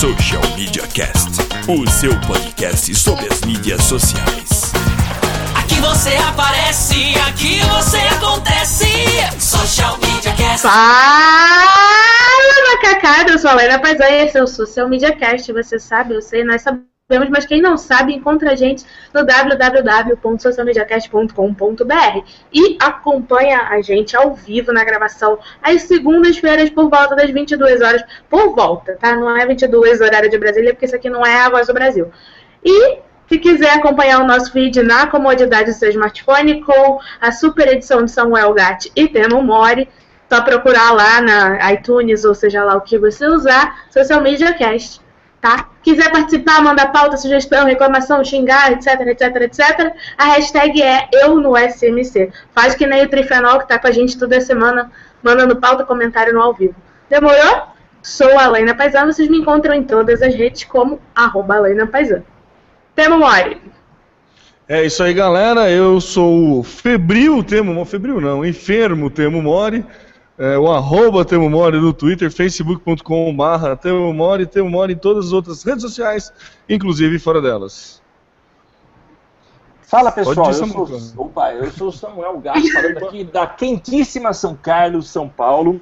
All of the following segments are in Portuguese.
Social Media Cast, o seu podcast sobre as mídias sociais. Aqui você aparece, aqui você acontece. Social Media Cast. Fala, macacada! Eu sou a Helena Paisão e esse é o Social Media Cast. Você sabe, eu sei, nós sabemos, mas quem não sabe, encontra a gente no www.socialmediacast.com.br e acompanha a gente ao vivo na gravação às segundas-feiras por volta das 22 horas, por volta, tá? Não é 22 horário de Brasília, porque isso aqui não é a voz do Brasil. E se quiser acompanhar o nosso vídeo na comodidade do seu smartphone com a super edição de Samuel Gatti e Temo Mori, só procurar lá na iTunes ou seja lá o que você usar, Social Media Cast, tá? Quiser participar, mandar pauta, sugestão, reclamação, xingar, etc, etc, etc, a hashtag é eu no SMC. Faz que nem o Trifenol que tá com a gente toda semana, mandando pauta, comentário no ao vivo. Demorou? Sou a Laina Paisan, vocês me encontram em todas as redes como arroba Paisan. Temo Mori. É isso aí, galera. Eu sou o Febril Temo, Febril não, enfermo Temo Mori. É, o arroba Temo Mori no Twitter, facebook.com barra Temo Temo Mori em todas as outras redes sociais, inclusive fora delas. Fala pessoal, eu sou, opa, eu sou o Samuel Gato, falando aqui da quentíssima São Carlos, São Paulo,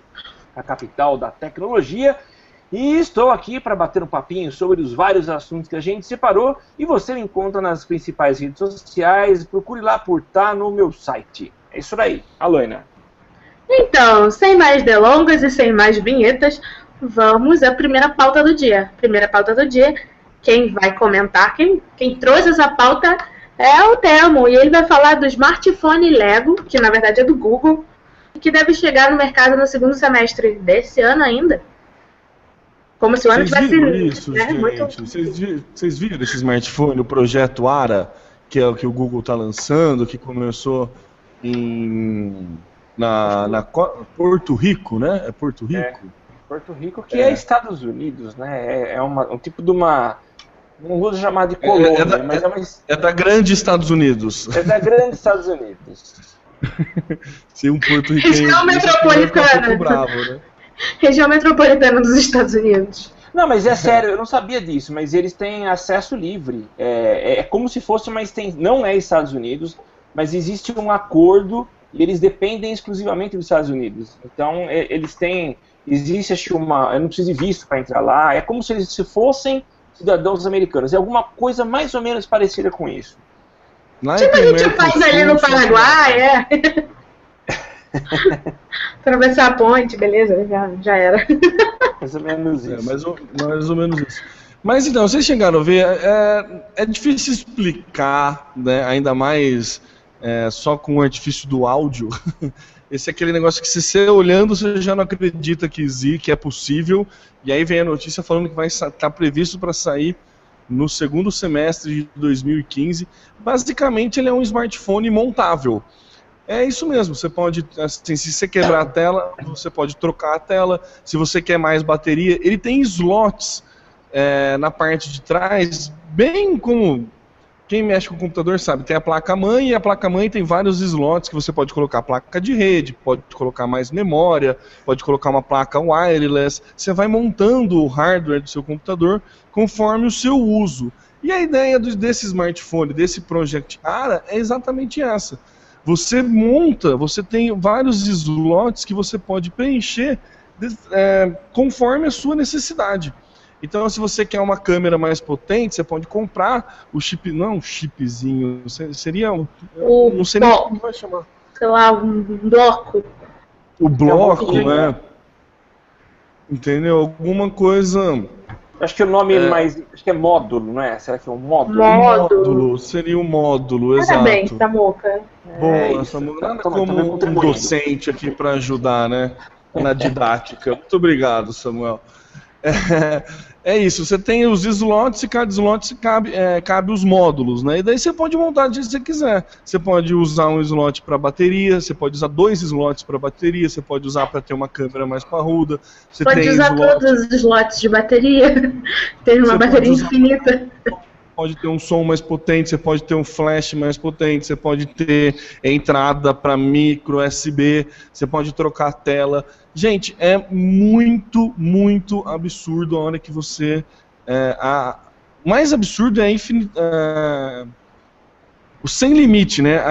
a capital da tecnologia, e estou aqui para bater um papinho sobre os vários assuntos que a gente separou, e você me encontra nas principais redes sociais, procure lá por tá no meu site. É isso aí, Aloina. Então, sem mais delongas e sem mais vinhetas, vamos à primeira pauta do dia. Primeira pauta do dia, quem vai comentar, quem, quem trouxe essa pauta é o Temo, e ele vai falar do smartphone Lego, que na verdade é do Google, e que deve chegar no mercado no segundo semestre desse ano ainda. Como se o ano Vocês tivesse. isso, né, gente? muito- Vocês, vocês viram esse smartphone, o projeto ARA, que é o que o Google está lançando, que começou em na, na Porto Rico, né? É Porto Rico? Porto Rico, que é, Estados Unidos, né? É, é uma- um tipo de uma. Não vou chamar de colônia, é da- mas é uma. É da grande Estados Unidos. É da grande Estados Unidos. Se um Região vai ficar um metropolitana. pouco bravo, né? Região metropolitana dos Estados Unidos. Não, mas é sério, eu não sabia disso, mas eles têm acesso livre. É, é como se fosse uma extensão. Não é Estados Unidos, mas existe um acordo e eles dependem exclusivamente dos Estados Unidos. Então, é, eles têm. Existe, uma. Eu não preciso de visto para entrar lá. É como se eles se fossem cidadãos americanos. É alguma coisa mais ou menos parecida com isso. Lá Tipo a gente faz ali no Paraguai, é. Atravessar a ponte, beleza, já, já era. Mais ou menos É, isso. mais ou, mais ou menos isso. Mas então, vocês chegaram a ver, é, é difícil explicar, né, ainda mais é, só com o artifício do áudio. Esse é aquele negócio que se você olhando, você já não acredita que existe, que é possível, e aí vem a notícia falando que vai estar previsto para sair no segundo semestre de 2015. Basicamente, ele é um smartphone montável. É isso mesmo, você pode, assim, se você quebrar a tela, você pode trocar a tela, se você quer mais bateria, ele tem slots é, na parte de trás, bem como quem mexe com o computador sabe, tem a placa-mãe e a placa-mãe tem vários slots que você pode colocar placa de rede, pode colocar mais memória, pode colocar uma placa wireless, você vai montando o hardware do seu computador conforme o seu uso. E a ideia desse smartphone, desse Project Ara, é exatamente essa. Você monta, você tem vários slots que você pode preencher é, conforme a sua necessidade. Então, se você quer uma câmera mais potente, você pode comprar o chip, não um chipzinho, se- seria um, O não sei nem blo- como vai chamar. sei lá, um bloco. O bloco, pouquinho, né? Entendeu? Alguma coisa. Acho que o nome É. mais. Acho que é módulo, não é? Será que é um módulo? Módulo. Módulo, seria um módulo, Parabéns, exato. Samuca. Bom, É Tá- nada tá- tá como um contribuindo. docente aqui para ajudar, né? Na didática. Muito obrigado, Samuel. É, é isso, você tem os slots e cada slot cabe, é, cabe os módulos, né? E daí você pode montar do jeito que você quiser. Você pode usar um slot para bateria, você pode usar dois slots para bateria, você pode usar para ter uma câmera mais parruda. Você pode usar slot... todos os slots de bateria, ter uma você bateria infinita pode ter um som mais potente, você pode ter um flash mais potente, você pode ter entrada para micro USB, você pode trocar a tela. Gente, é muito, muito absurdo a hora que você. É, a, mais absurdo é a é, o sem limite, né? A,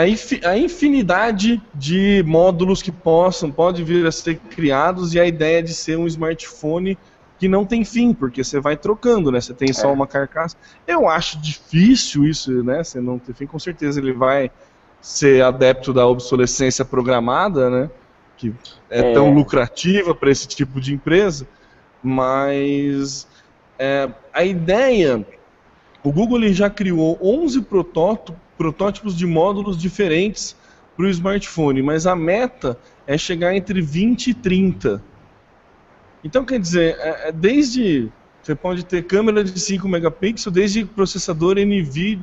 a infinidade de módulos que possam, pode vir a ser criados e a ideia de ser um smartphone que não tem fim, porque você vai trocando, né? Você tem só é. uma carcaça. Eu acho difícil isso, né? Você não ter fim, com certeza ele vai ser adepto da obsolescência programada, né? Que é, é. tão lucrativa para esse tipo de empresa, mas é, a ideia, o Google ele já criou 11 protótipos de módulos diferentes para o smartphone, mas a meta é chegar entre 20 e 30. Então, quer dizer, é, é desde. Você pode ter câmera de 5 megapixels, desde processador NVIDIA,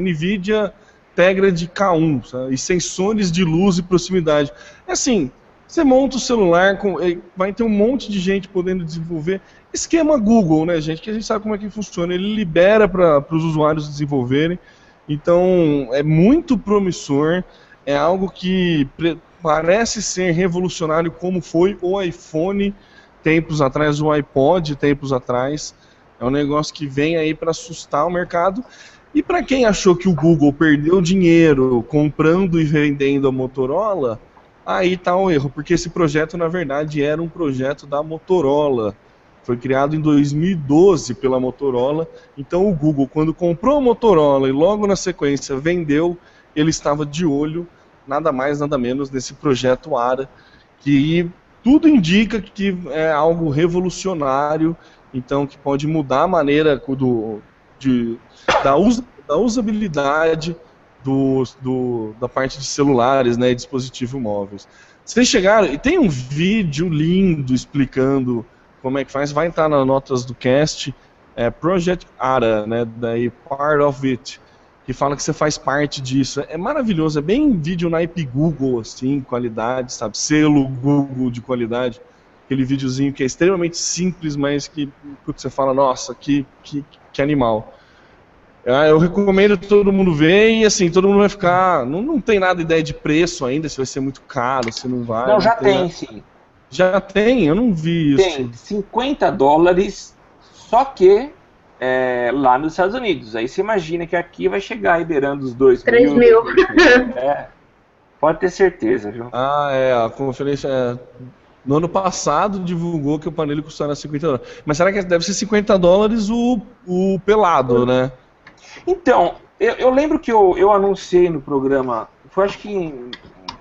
NVIDIA Tegra de K1, sabe? e sensores de luz e proximidade. É assim, você monta o celular, com, vai ter um monte de gente podendo desenvolver. Esquema Google, né, gente? Que a gente sabe como é que funciona. Ele libera para os usuários desenvolverem. Então, é muito promissor. É algo que parece ser revolucionário, como foi o iPhone tempos atrás, o iPod tempos atrás. É um negócio que vem aí para assustar o mercado. E para quem achou que o Google perdeu dinheiro comprando e vendendo a Motorola, aí está o erro, porque esse projeto na verdade era um projeto da Motorola. Foi criado em 2012 pela Motorola. Então o Google, quando comprou a Motorola e logo na sequência vendeu, ele estava de olho, nada mais, nada menos, nesse projeto ARA, que tudo indica que é algo revolucionário, então que pode mudar a maneira do, de, da, us, da usabilidade do, do, da parte de celulares né, e dispositivos móveis. Vocês chegaram, e tem um vídeo lindo explicando como é que faz, vai estar nas notas do cast, é Project ARA, né, daí Part of It que fala que você faz parte disso. É maravilhoso, é bem vídeo naipe Google, assim, qualidade, sabe? Selo Google de qualidade. Aquele videozinho que é extremamente simples, mas que você fala, nossa, que, que, que animal. Ah, eu recomendo todo mundo ver e assim, todo mundo vai ficar. Não, não tem nada ideia de preço ainda, se vai ser muito caro, se não vai. Não, não já tem, tem sim. Já tem? Eu não vi isso. Tem 50 dólares, só que é, lá nos Estados Unidos. Aí você imagina que aqui vai chegar aí beirando os 2 mil. 3 mil. É, pode ter certeza, viu? Ah, é, a conferência. É, no ano passado divulgou que o panela custava 50 dólares. Mas será que deve ser 50 dólares o, o pelado, né? Então, eu, eu lembro que eu, eu anunciei no programa, foi acho que em,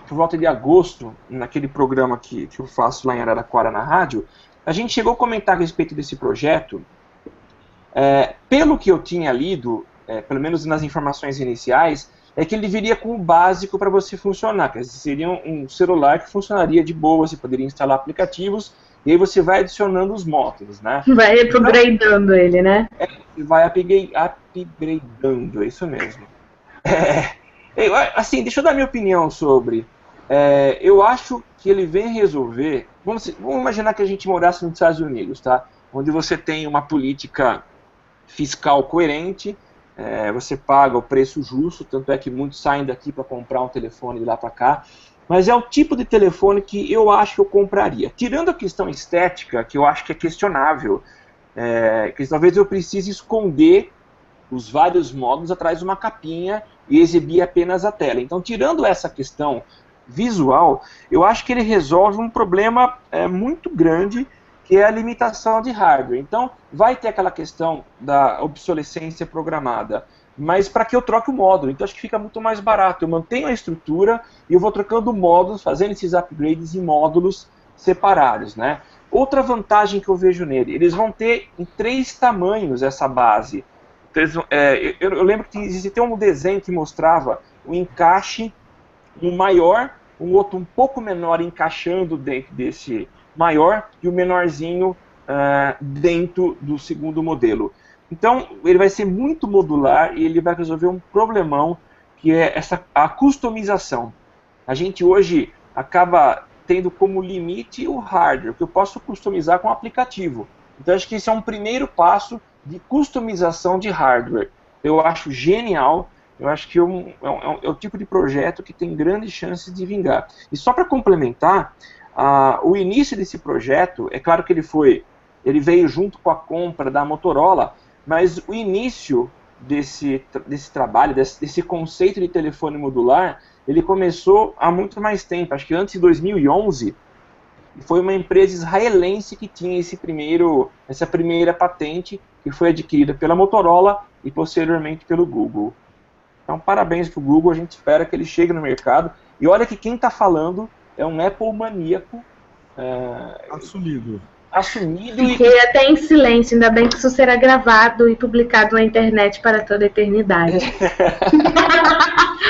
por volta de agosto, naquele programa que, que eu faço lá em Araraquara na rádio, a gente chegou a comentar a respeito desse projeto é, pelo que eu tinha lido, é, pelo menos nas informações iniciais, é que ele viria com o básico para você funcionar. Quer dizer, seria um celular que funcionaria de boa, você poderia instalar aplicativos e aí você vai adicionando os módulos, né? Vai upgradeando ele, né? É, vai upgradeando, é isso mesmo. É, eu, assim, deixa eu dar minha opinião sobre. É, eu acho que ele vem resolver. Vamos, vamos imaginar que a gente morasse nos Estados Unidos, tá? Onde você tem uma política fiscal coerente, é, você paga o preço justo, tanto é que muitos saem daqui para comprar um telefone de lá para cá, mas é o tipo de telefone que eu acho que eu compraria. Tirando a questão estética, que eu acho que é questionável, é, que talvez eu precise esconder os vários módulos atrás de uma capinha e exibir apenas a tela. Então, tirando essa questão visual, eu acho que ele resolve um problema é, muito grande que é a limitação de hardware. Então, vai ter aquela questão da obsolescência programada, mas para que eu troque o módulo? Então, acho que fica muito mais barato. Eu mantenho a estrutura e eu vou trocando módulos, fazendo esses upgrades em módulos separados, né? Outra vantagem que eu vejo nele, eles vão ter em três tamanhos essa base. É, eu, eu, lembro que existia um desenho que mostrava o encaixe, um maior, um outro um pouco menor encaixando dentro desse maior e o menorzinho uh, dentro do segundo modelo. Então, ele vai ser muito modular e ele vai resolver um problemão que é essa a customização. A gente hoje acaba tendo como limite o hardware, que eu posso customizar com o aplicativo. Então, acho que esse é um primeiro passo de customização de hardware. Eu acho genial, eu acho que é, um, é, um, é o tipo de projeto que tem grandes chances de vingar. E só para complementar, uh, o início desse projeto, é claro que ele foi, ele veio junto com a compra da Motorola, mas o início desse, desse trabalho, desse, desse conceito de telefone modular, ele começou há muito mais tempo. Acho que antes de 2011, foi uma empresa israelense que tinha esse primeiro, essa primeira patente que foi adquirida pela Motorola e posteriormente pelo Google. Então, parabéns para o Google, a gente espera que ele chegue no mercado. E olha que quem está falando é um Apple maníaco. É... Assumido assumido. Fiquei e... até em silêncio, ainda bem que isso será gravado e publicado na internet para toda a eternidade.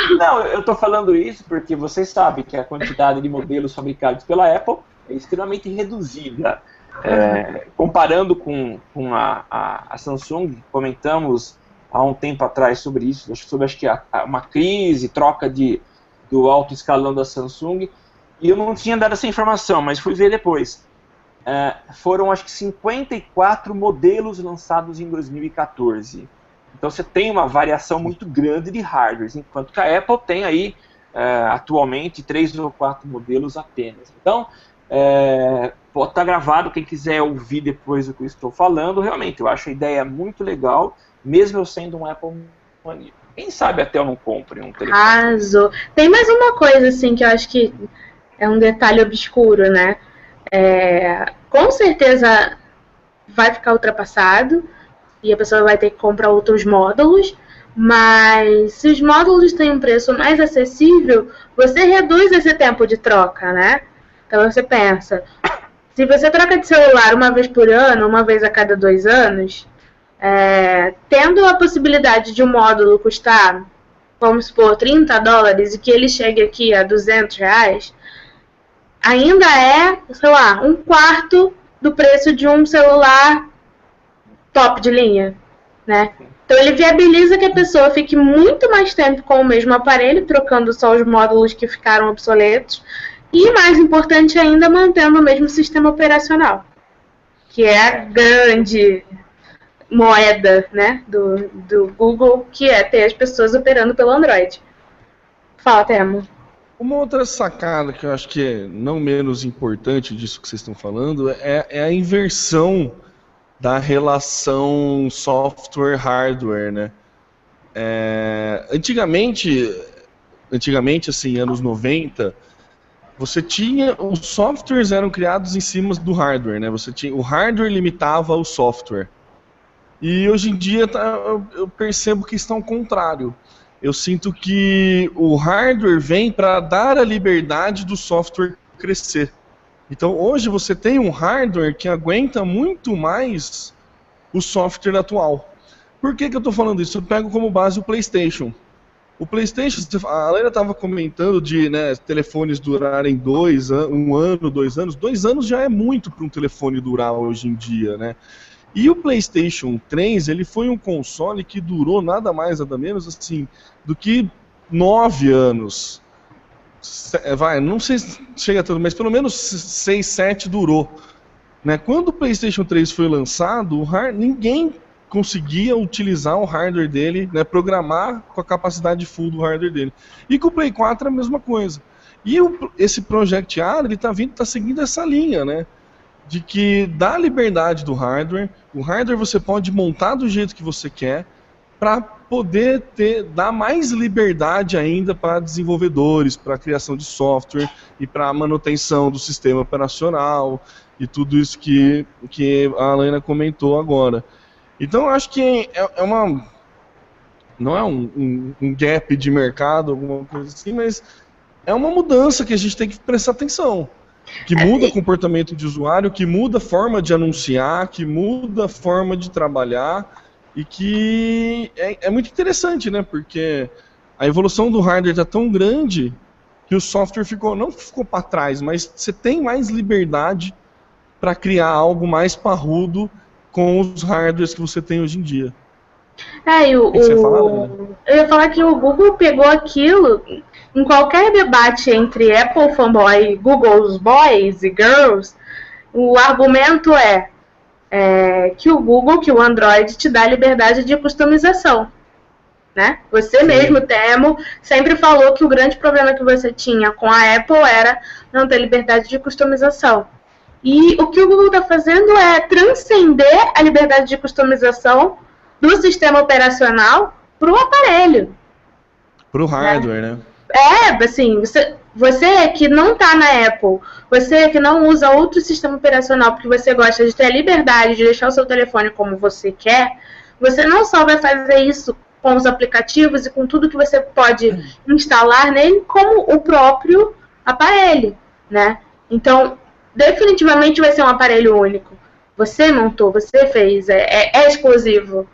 Não, eu estou falando isso porque vocês sabem que a quantidade de modelos fabricados pela Apple é extremamente reduzida. É, comparando com, com a, a, a, Samsung, comentamos há um tempo atrás sobre isso, sobre acho que a, a, uma crise, troca de, do alto escalão da Samsung, e eu não tinha dado essa informação, mas fui ver depois. É, foram acho que 54 modelos lançados em 2014. Então você tem uma variação muito grande de hardware, enquanto que a Apple tem aí é, atualmente três ou quatro modelos apenas. Então, é, pode estar tá gravado, quem quiser ouvir depois o que eu estou falando, realmente, eu acho a ideia muito legal, mesmo eu sendo um Apple maníaco. Quem sabe até eu não compre um telefone. Arrasou. Tem mais uma coisa, assim, que eu acho que é um detalhe obscuro, né? É, com certeza vai ficar ultrapassado e a pessoa vai ter que comprar outros módulos, mas se os módulos têm um preço mais acessível, você reduz esse tempo de troca, né? Então você pensa, se você troca de celular uma vez por ano, uma vez a cada dois anos, é, tendo a possibilidade de um módulo custar, vamos supor, 30 dólares e que ele chegue aqui a 200 reais, ainda é, sei lá, um quarto do preço de um celular top de linha, né? Então ele viabiliza que a pessoa fique muito mais tempo com o mesmo aparelho, trocando só os módulos que ficaram obsoletos, e mais importante ainda, mantendo o mesmo sistema operacional, que é a grande moeda né, do, do Google, que é ter as pessoas operando pelo Android. Fala, Temo. Uma outra sacada que eu acho que é não menos importante disso que vocês estão falando é, é a inversão da relação software-hardware, né? É, antigamente, antigamente, assim, anos 90, você tinha os softwares eram criados em cima do hardware, né? Você tinha o hardware limitava o software. E hoje em dia tá, eu, percebo que está ao contrário eu sinto que o hardware vem para dar a liberdade do software crescer. Então hoje você tem um hardware que aguenta muito mais o software atual. Por que, que eu estou falando isso? Eu pego como base o PlayStation. O PlayStation, a Leila estava comentando de né, telefones durarem dois, um ano, dois anos. Dois anos já é muito para um telefone durar hoje em dia, né? E o PlayStation 3, ele foi um console que durou nada mais, nada menos assim, do que nove anos. É, vai, não sei se chega a tanto, mas pelo menos seis, sete durou. Né? Quando o PlayStation 3 foi lançado, hard... ninguém conseguia utilizar o hardware dele, né, programar com a capacidade full do hardware dele. E com o Play 4 a mesma coisa. E o, esse Project R, ele está vindo, tá seguindo essa linha, né? De que dá liberdade do hardware, o hardware você pode montar do jeito que você quer, para poder ter, dar mais liberdade ainda para desenvolvedores, para a criação de software e para a manutenção do sistema operacional e tudo isso que, que a Alana comentou agora. Então eu acho que é, é uma. Não é um, um, um gap de mercado, alguma coisa assim, mas é uma mudança que a gente tem que prestar atenção que é, muda o comportamento de usuário, que muda a forma de anunciar, que muda a forma de trabalhar e que é, é muito interessante, né? Porque a evolução do hardware está tão grande que o software ficou não ficou para trás, mas você tem mais liberdade para criar algo mais parrudo com os hardwares que você tem hoje em dia. É, o, o- falar, Ana? eu ia falar que o Google pegou aquilo em qualquer debate entre Apple fanboy e Google's boys e girls, o argumento é, é, que o Google, que o Android te dá liberdade de customização. Né? Você mesmo, Temo, sempre falou que o grande problema que você tinha com a Apple era não ter liberdade de customização. E o que o Google está fazendo é transcender a liberdade de customização do sistema operacional para o aparelho. Pro hardware, né? É, assim, você, você que não tá na Apple, você que não usa outro sistema operacional porque você gosta de ter a liberdade de deixar o seu telefone como você quer, você não só vai fazer isso com os aplicativos e com tudo que você pode instalar nele, como o próprio aparelho, né? Então, definitivamente vai ser um aparelho único. Você montou, você fez, é, é- é exclusivo.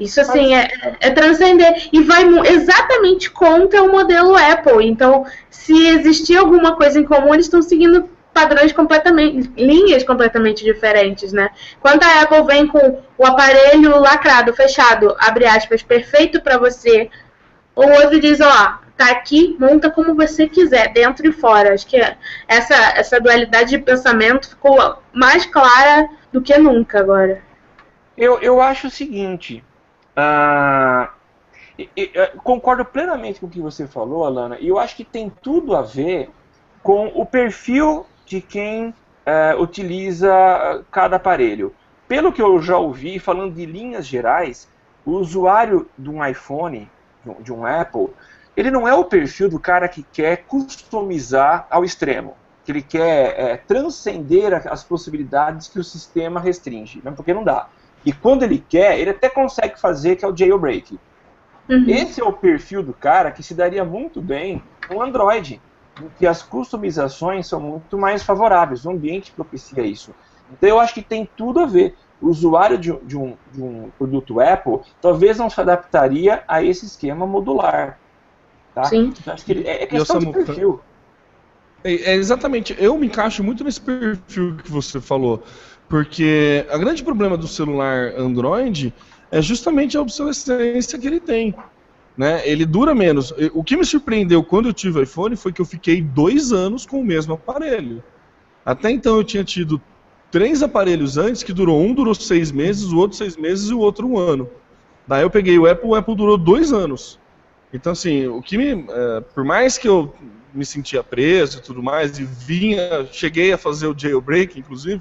Isso assim é, é transcender e vai exatamente contra o modelo Apple. Então, se existir alguma coisa em comum, eles estão seguindo padrões completamente, linhas completamente diferentes, né? Quando a Apple vem com o aparelho lacrado, fechado, abre aspas, perfeito para você, o outro diz, ó, tá aqui, monta como você quiser, dentro e fora. Acho que essa, essa dualidade de pensamento ficou mais clara do que nunca agora. Eu, eu acho o seguinte. Ah, concordo plenamente com o que você falou, Alana, e eu acho que tem tudo a ver com o perfil de quem eh, utiliza cada aparelho. Pelo que eu já ouvi, falando de linhas gerais, o usuário de um iPhone, de um- Apple, ele não é o perfil do cara que quer customizar ao extremo. Que ele quer eh, transcender as possibilidades que o sistema restringe, né, porque não dá. E quando ele quer, ele até consegue fazer, que é o jailbreak. Uhum. Esse é o perfil do cara que se daria muito bem com Android, em que as customizações são muito mais favoráveis, o ambiente propicia isso. Então eu acho que tem tudo a ver. O usuário de, um- de um, de um produto Apple talvez não se adaptaria a esse esquema modular. Tá? Sim. Então, acho que ele- é, é questão de perfil. É, é exatamente, eu me encaixo muito nesse perfil que você falou, porque o grande problema do celular Android é justamente a obsolescência que ele tem. Né? Ele dura menos. O que me surpreendeu quando eu tive iPhone foi que eu fiquei dois anos com o mesmo aparelho. Até então eu tinha tido três aparelhos antes, que durou um durou seis meses, o outro seis meses e o outro um ano. Daí eu peguei o Apple, o Apple durou dois anos. Então, assim, o que me. eh, por mais que eu me sentia preso e tudo mais, e vinha, cheguei a fazer o jailbreak, inclusive,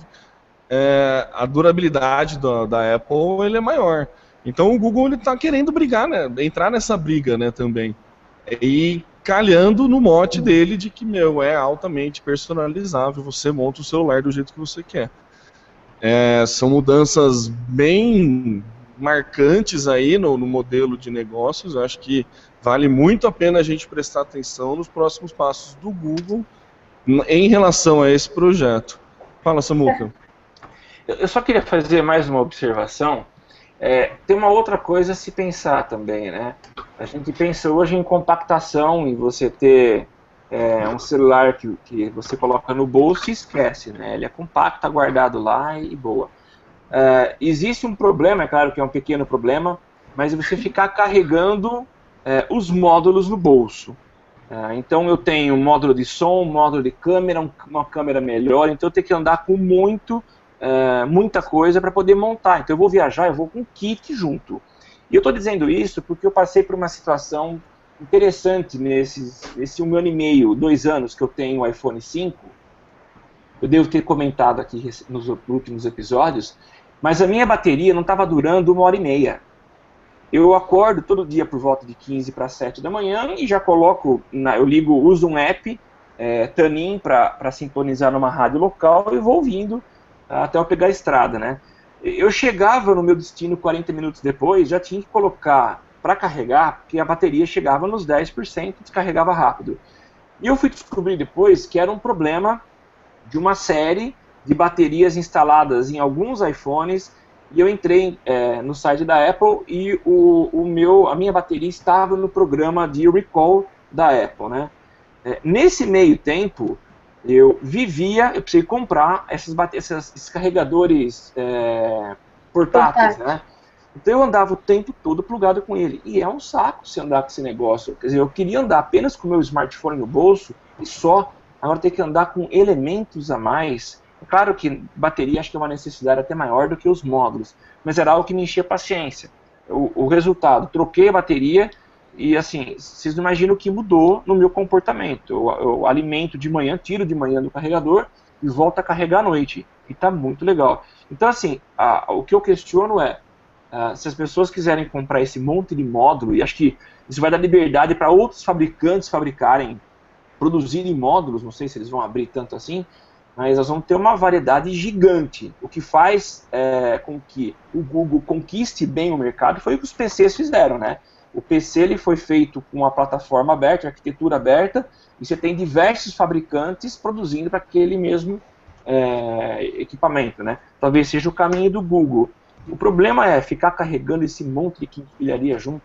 eh, a durabilidade da, Apple ele é maior. Então o Google está querendo brigar, né, entrar nessa briga, né, também. E calhando no mote dele de que, meu, é altamente personalizável, você monta o celular do jeito que você quer. É, são mudanças bem marcantes aí no, no modelo de negócios. Eu acho que vale muito a pena a gente prestar atenção nos próximos passos do Google em relação a esse projeto. Fala, Samuca. Eu só queria fazer mais uma observação. É, tem uma outra coisa a se pensar também, né? A gente pensa hoje em compactação, em você ter é, um celular que, que você coloca no bolso e esquece, né? Ele é compacto, tá guardado lá e boa. É, existe um problema, é claro que é um pequeno problema, mas você ficar carregando é, os módulos no bolso. É, então eu tenho um módulo de som, um módulo de câmera, um- uma câmera melhor, então eu tenho que andar com muito é, muita coisa para poder montar. Então eu vou viajar, eu vou com kit junto. E eu estou dizendo isso porque eu passei por uma situação interessante nesses, nesse um ano e meio, dois anos que eu tenho o iPhone 5. Eu devo ter comentado aqui nos últimos episódios, mas a minha bateria não estava durando uma hora e meia. Eu acordo todo dia por volta de 15 para 7 da manhã e já coloco, na- eu ligo, uso um app, é, Tanin, para sintonizar numa rádio local e vou ouvindo até eu pegar a estrada, né? Eu chegava no meu destino 40 minutos depois, já tinha que colocar para carregar, porque a bateria chegava nos 10%, descarregava rápido. E eu fui descobrir depois que era um problema de uma série de baterias instaladas em alguns iPhones, e eu entrei é, no site da Apple e o, o meu, a minha bateria estava no programa de recall da Apple, né? É, nesse meio tempo, eu vivia, eu precisei comprar essas, essas esses carregadores é, portáteis, né? Então eu andava o tempo todo plugado com ele. E é um saco se andar com esse negócio. Quer dizer, eu queria andar apenas com o meu smartphone no bolso e só. Agora ter que andar com elementos a mais. É claro que bateria acho que é uma necessidade até maior do que os módulos. Mas era algo que me enchia paciência. O, o resultado, troquei a bateria e assim, vocês não imaginam o que mudou no meu comportamento. Eu, eu alimento de manhã, tiro de manhã do carregador e volto a carregar à noite. E tá muito legal. Então, assim, a, o que eu questiono é Uh, se as pessoas quiserem comprar esse monte de módulo, e acho que isso vai dar liberdade para outros fabricantes fabricarem, produzirem módulos, não sei se eles vão abrir tanto assim, mas nós vamos ter uma variedade gigante. O que faz é, com que o Google conquiste bem o mercado foi o que os PCs fizeram, né? O PC ele foi feito com uma plataforma aberta, arquitetura aberta, e você tem diversos fabricantes produzindo para aquele mesmo é, equipamento, né? Talvez seja o caminho do Google. O problema é ficar carregando esse monte de quinquilharia junto.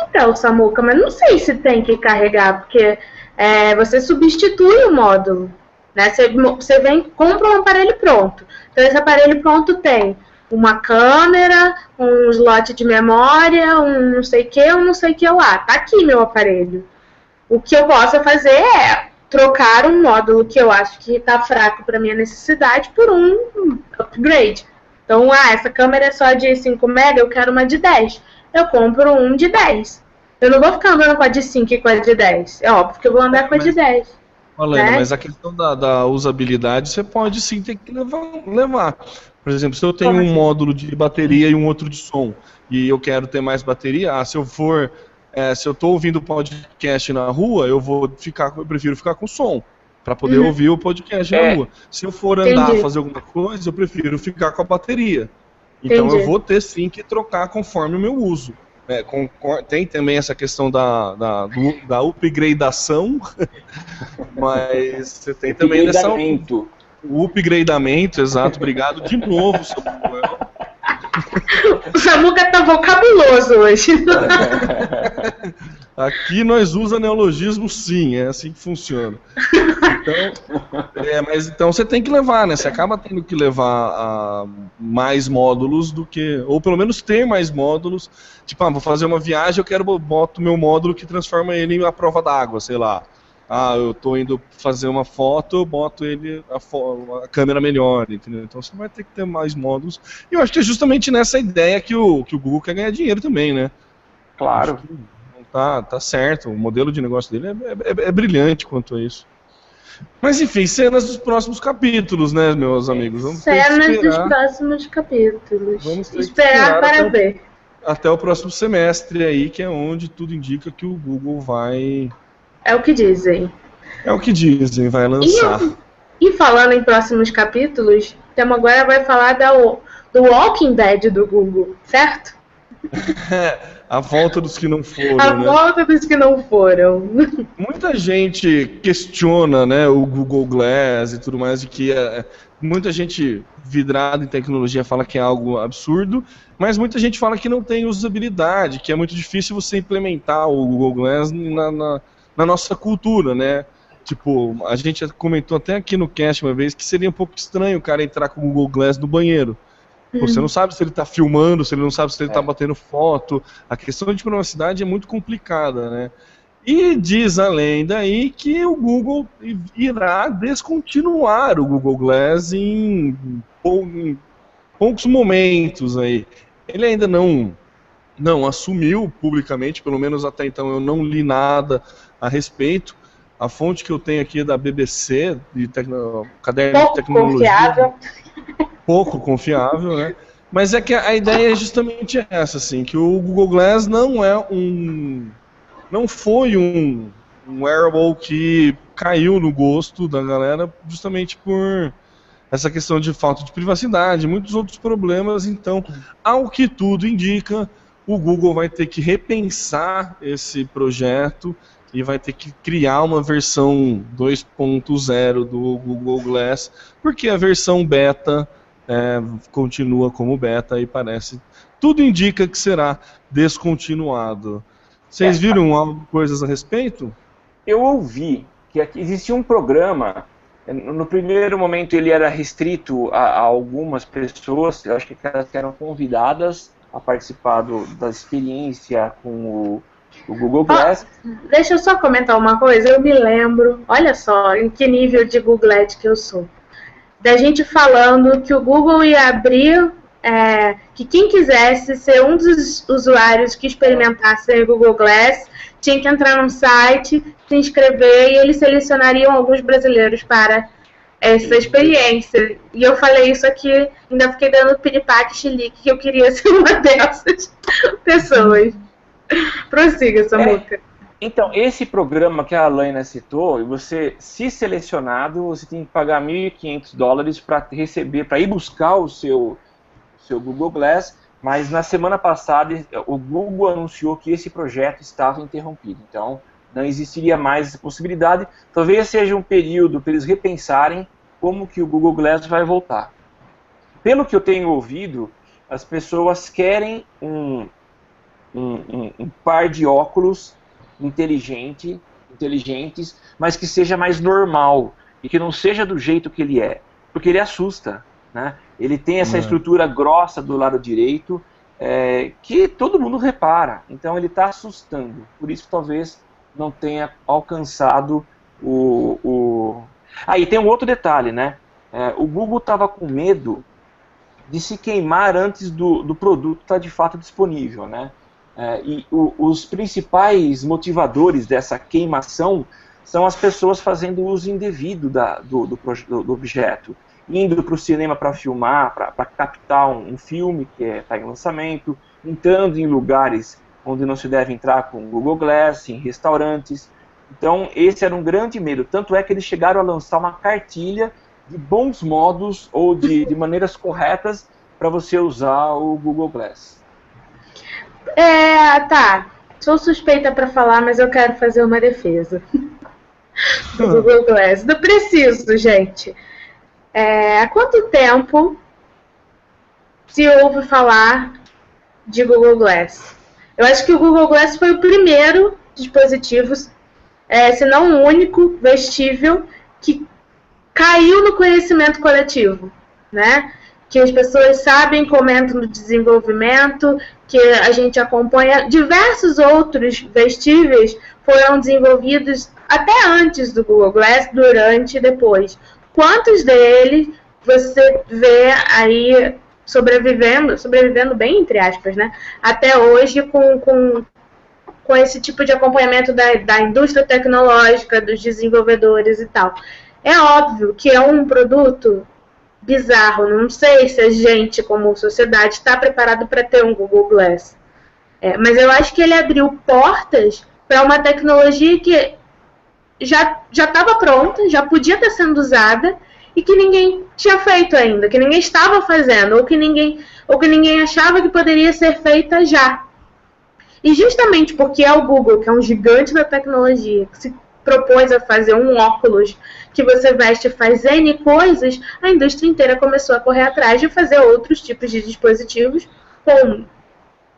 Então, Samuca, mas não sei se tem que carregar, porque é, você substitui o módulo. Né? Você, você vem, compra um aparelho pronto. Então, esse aparelho pronto tem uma câmera, um slot de memória, um não sei o que, um não sei o que lá. Tá aqui meu aparelho. O que eu posso fazer é trocar um módulo que eu acho que está fraco para minha necessidade por um upgrade. Então, ah, essa câmera é só de 5 mega, eu quero uma de 10. Eu compro um de 10. Eu não vou ficar andando com a de 5 e com a de 10. É óbvio que eu vou andar com a de 10. Olha, né? mas a questão da, da, usabilidade você pode sim ter que levar, levar. Por exemplo, se eu tenho um módulo de bateria e um outro de som, e eu quero ter mais bateria, ah, se eu for. É, se eu estou ouvindo podcast na rua, eu vou ficar, eu prefiro ficar com som para poder uhum. ouvir o podcast é. na rua. Se eu for andar, Entendi. fazer alguma coisa, eu prefiro ficar com a bateria. Então Entendi. eu vou ter sim que trocar conforme o meu uso. É, com, tem também essa questão da, da, do, da upgradeação, mas você tem também dessa, o upgradeamento, exato. Obrigado de novo, Samuel. O Samuca tá vocabuloso hoje. Aqui nós usamos neologismo sim, é assim que funciona. Então, é, mas então você tem que levar, né? Você acaba tendo que levar a, mais módulos do que. Ou pelo menos ter mais módulos. Tipo, ah, vou fazer uma viagem, eu quero boto meu módulo que transforma ele em a prova d'água, sei lá. Ah, eu tô indo fazer uma foto, eu boto ele a, a, câmera melhor, entendeu? Então você vai ter que ter mais módulos. E eu acho que é justamente nessa ideia que o, que o Google quer ganhar dinheiro também, né? Claro tá, tá certo. O modelo de negócio dele é, é, é, é brilhante quanto a isso. Mas enfim, cenas dos próximos capítulos, né, meus amigos? Vamos cenas dos próximos capítulos. Vamos esperar, esperar para até ver. O, até o próximo semestre aí, que é onde tudo indica que o Google vai. É o que dizem. É o que dizem, vai lançar. E, e falando em próximos capítulos, temos agora vai falar da, do Walking Dead do Google, certo? A volta dos que não foram. A né? volta dos que não foram. Muita gente questiona né, o Google Glass e tudo mais, de que é, muita gente vidrada em tecnologia fala que é algo absurdo, mas muita gente fala que não tem usabilidade, que é muito difícil você implementar o Google Glass na, na, na nossa cultura, né? Tipo, a gente comentou até aqui no cast uma vez que seria um pouco estranho o cara entrar com o Google Glass no banheiro. Você não sabe se ele está filmando, se ele não sabe se ele está é. batendo foto. A questão de privacidade é muito complicada, né? E diz a lenda aí que o Google irá descontinuar o Google Glass em, em poucos momentos aí. Ele ainda não não assumiu publicamente, pelo menos até então eu não li nada a respeito. A fonte que eu tenho aqui é da BBC, de tecno... caderno Pouco de tecnologia. Confiável pouco confiável, né? Mas é que a ideia é justamente essa, assim, que o Google Glass não é um. não foi um, um wearable que caiu no gosto da galera justamente por essa questão de falta de privacidade, muitos outros problemas. Então, ao que tudo indica, o Google vai ter que repensar esse projeto e vai ter que criar uma versão 2.0 do Google Glass, porque a versão beta é, continua como beta e parece. Tudo indica que será descontinuado. Vocês é, viram coisas a respeito? Eu ouvi que existia um programa No primeiro momento ele era restrito a, a algumas pessoas, eu acho que elas eram convidadas a participar do, da experiência com o, o Google Glass. Deixa eu só comentar uma coisa, eu me lembro, olha só em que nível de Google que eu sou. Da gente falando que o Google ia abrir, é, que quem quisesse ser um dos usuários que experimentasse o Google Glass tinha que entrar num site, se inscrever e eles selecionariam alguns brasileiros para essa experiência. E eu falei isso aqui, ainda fiquei dando piripaque chilique que eu queria ser uma dessas pessoas. Prossiga, Samuca. É, então, esse programa que a Alaina citou, você, se selecionado, você tem que pagar 1.500 dólares para receber, para ir buscar o seu, seu Google Glass mas na semana passada o Google anunciou que esse projeto estava interrompido. Então não existiria mais essa possibilidade. Talvez seja um período para eles repensarem como que o Google Glass vai voltar. Pelo que eu tenho ouvido, as pessoas querem um, um, um, um par de óculos inteligente, inteligentes, mas que seja mais normal e que não seja do jeito que ele é, porque ele assusta. Né? Ele tem essa é. estrutura grossa do lado direito é, que todo mundo repara. Então ele está assustando. Por isso talvez não tenha alcançado o. o... Aí ah, tem um outro detalhe, né? É, o Google estava com medo de se queimar antes do, do produto estar tá de fato disponível, né? É, e o, os principais motivadores dessa queimação são as pessoas fazendo uso indevido da, do, do, do objeto indo para o cinema para filmar, para captar um, um, filme que está é, em lançamento, entrando em lugares onde não se deve entrar com Google Glass, em restaurantes. Então, esse era um grande medo. Tanto é que eles chegaram a lançar uma cartilha de bons modos ou de, de maneiras corretas para você usar o Google Glass. É, tá. Sou suspeita para falar, mas eu quero fazer uma defesa do Google Glass. Não preciso, gente. É, há quanto tempo se ouve falar de Google Glass? Eu acho que o Google Glass foi o primeiro dispositivo, é, se não o único vestível, que caiu no conhecimento coletivo, né? Que as pessoas sabem, comentam no desenvolvimento, que a gente acompanha. Diversos outros vestíveis foram desenvolvidos até antes do Google Glass, durante e depois quantos deles você vê aí sobrevivendo, sobrevivendo bem, entre aspas, né? Até hoje com, com, com esse tipo de acompanhamento da, da indústria tecnológica, dos desenvolvedores e tal. É óbvio que é um produto bizarro. Não sei se a gente, como sociedade, está preparado para ter um Google Glass. É, mas eu acho que ele abriu portas para uma tecnologia que já estava pronta, já podia estar sendo usada e que ninguém tinha feito ainda, que ninguém estava fazendo, ou que ninguém, ou que ninguém achava que poderia ser feita já. E justamente porque é o Google, que é um gigante da tecnologia, que se propôs a fazer um óculos que você veste faz N coisas, a indústria inteira começou a correr atrás de fazer outros tipos de dispositivos com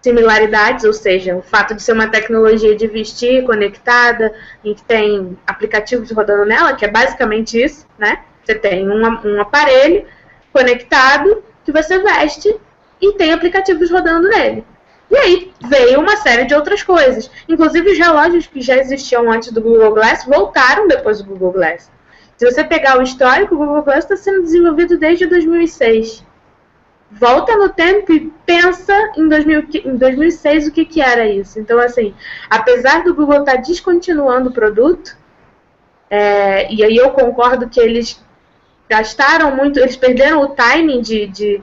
similaridades, ou seja, o fato de ser uma tecnologia de vestir conectada, em que tem aplicativos rodando nela, que é basicamente isso, né? Você tem um, um aparelho conectado que você veste e tem aplicativos rodando nele. E aí veio uma série de outras coisas. Inclusive os relógios que já existiam antes do Google Glass voltaram depois do Google Glass. Se você pegar o histórico, o Google Glass está sendo desenvolvido desde 2006 volta no tempo e pensa em, 2000, em 2006 o que, que era isso. Então, assim, apesar do Google estar tá descontinuando o produto, é, e aí eu concordo que eles gastaram muito, eles perderam o timing de, de